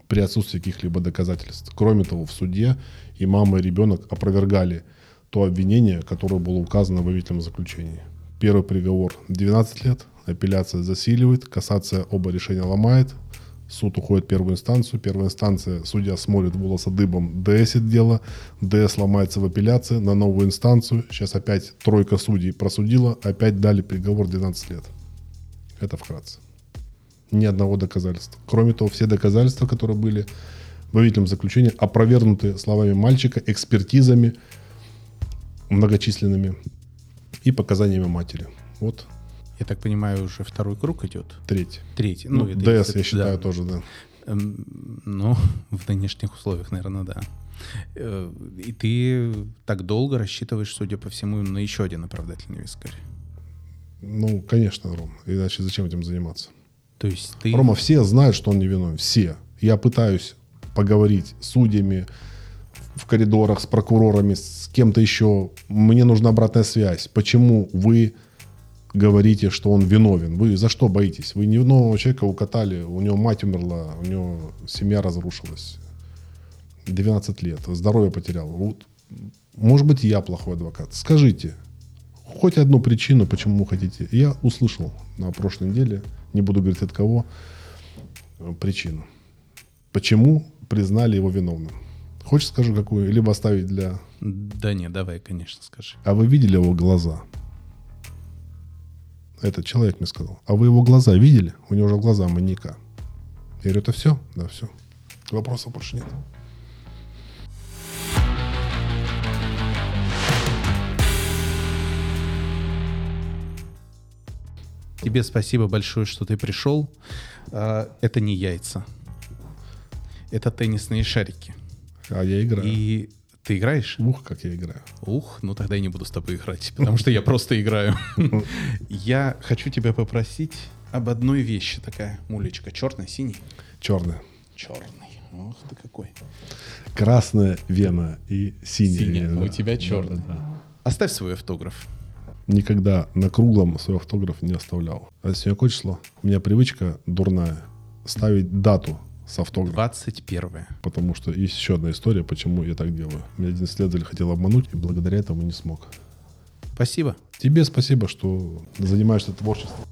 При отсутствии каких-либо доказательств. Кроме того, в суде и мама, и ребенок опровергали то обвинение, которое было указано в обвинительном заключении. Первый приговор 12 лет, апелляция засиливает, кассация оба решения ломает, суд уходит в первую инстанцию, первая инстанция, судья смотрит волосы дыбом, ДСит дело, ДС ломается в апелляции на новую инстанцию, сейчас опять тройка судей просудила, опять дали приговор 12 лет. Это вкратце. Ни одного доказательства. Кроме того, все доказательства, которые были в обвинительном заключении, опровергнуты словами мальчика, экспертизами многочисленными и показаниями матери. Вот Я так понимаю, уже второй круг идет. третий. Третий. Ну, это ДС, если- я считаю, да. тоже, да. Эм, Ну, в нынешних условиях, наверное, да. Э, И ты так долго рассчитываешь, судя по всему, на еще один оправдательный вискарь. Ну, конечно, Ром. Иначе зачем этим заниматься? То есть ты... Рома, все знают, что он невиновен. Все. Я пытаюсь поговорить с судьями в коридорах, с прокурорами, с кем-то еще. Мне нужна обратная связь. Почему вы говорите, что он виновен? Вы за что боитесь? Вы невиновного человека укатали, у него мать умерла, у него семья разрушилась. 12 лет, здоровье потерял. Вот, может быть, я плохой адвокат. Скажите, хоть одну причину, почему вы хотите. Я услышал на прошлой неделе, не буду говорить от кого, э, причину. Почему признали его виновным. Хочешь скажу какую? Либо оставить для... Да не, давай, конечно, скажи. А вы видели его глаза? Этот человек мне сказал. А вы его глаза видели? У него же глаза маньяка. Я говорю, это все? Да, все. Вопросов больше нет. Тебе спасибо большое, что ты пришел. А, Это не яйца. Это теннисные шарики. А я играю. И ты играешь? Ух, как я играю. Ух, ну тогда я не буду с тобой играть, потому что я просто играю. Я хочу тебя попросить об одной вещи. Такая мулечка. Черный, синий? Черная. Черный. Ох ты какой. Красная вена и синяя, Синяя. У тебя черный. Оставь свой автограф. Никогда на круглом свой автограф не оставлял. А сегодня какое число? У меня привычка дурная. Ставить дату с автографом. 21 Потому что есть еще одна история, почему я так делаю. Меня один следователь хотел обмануть, и благодаря этому не смог. Спасибо. Тебе спасибо, что занимаешься творчеством.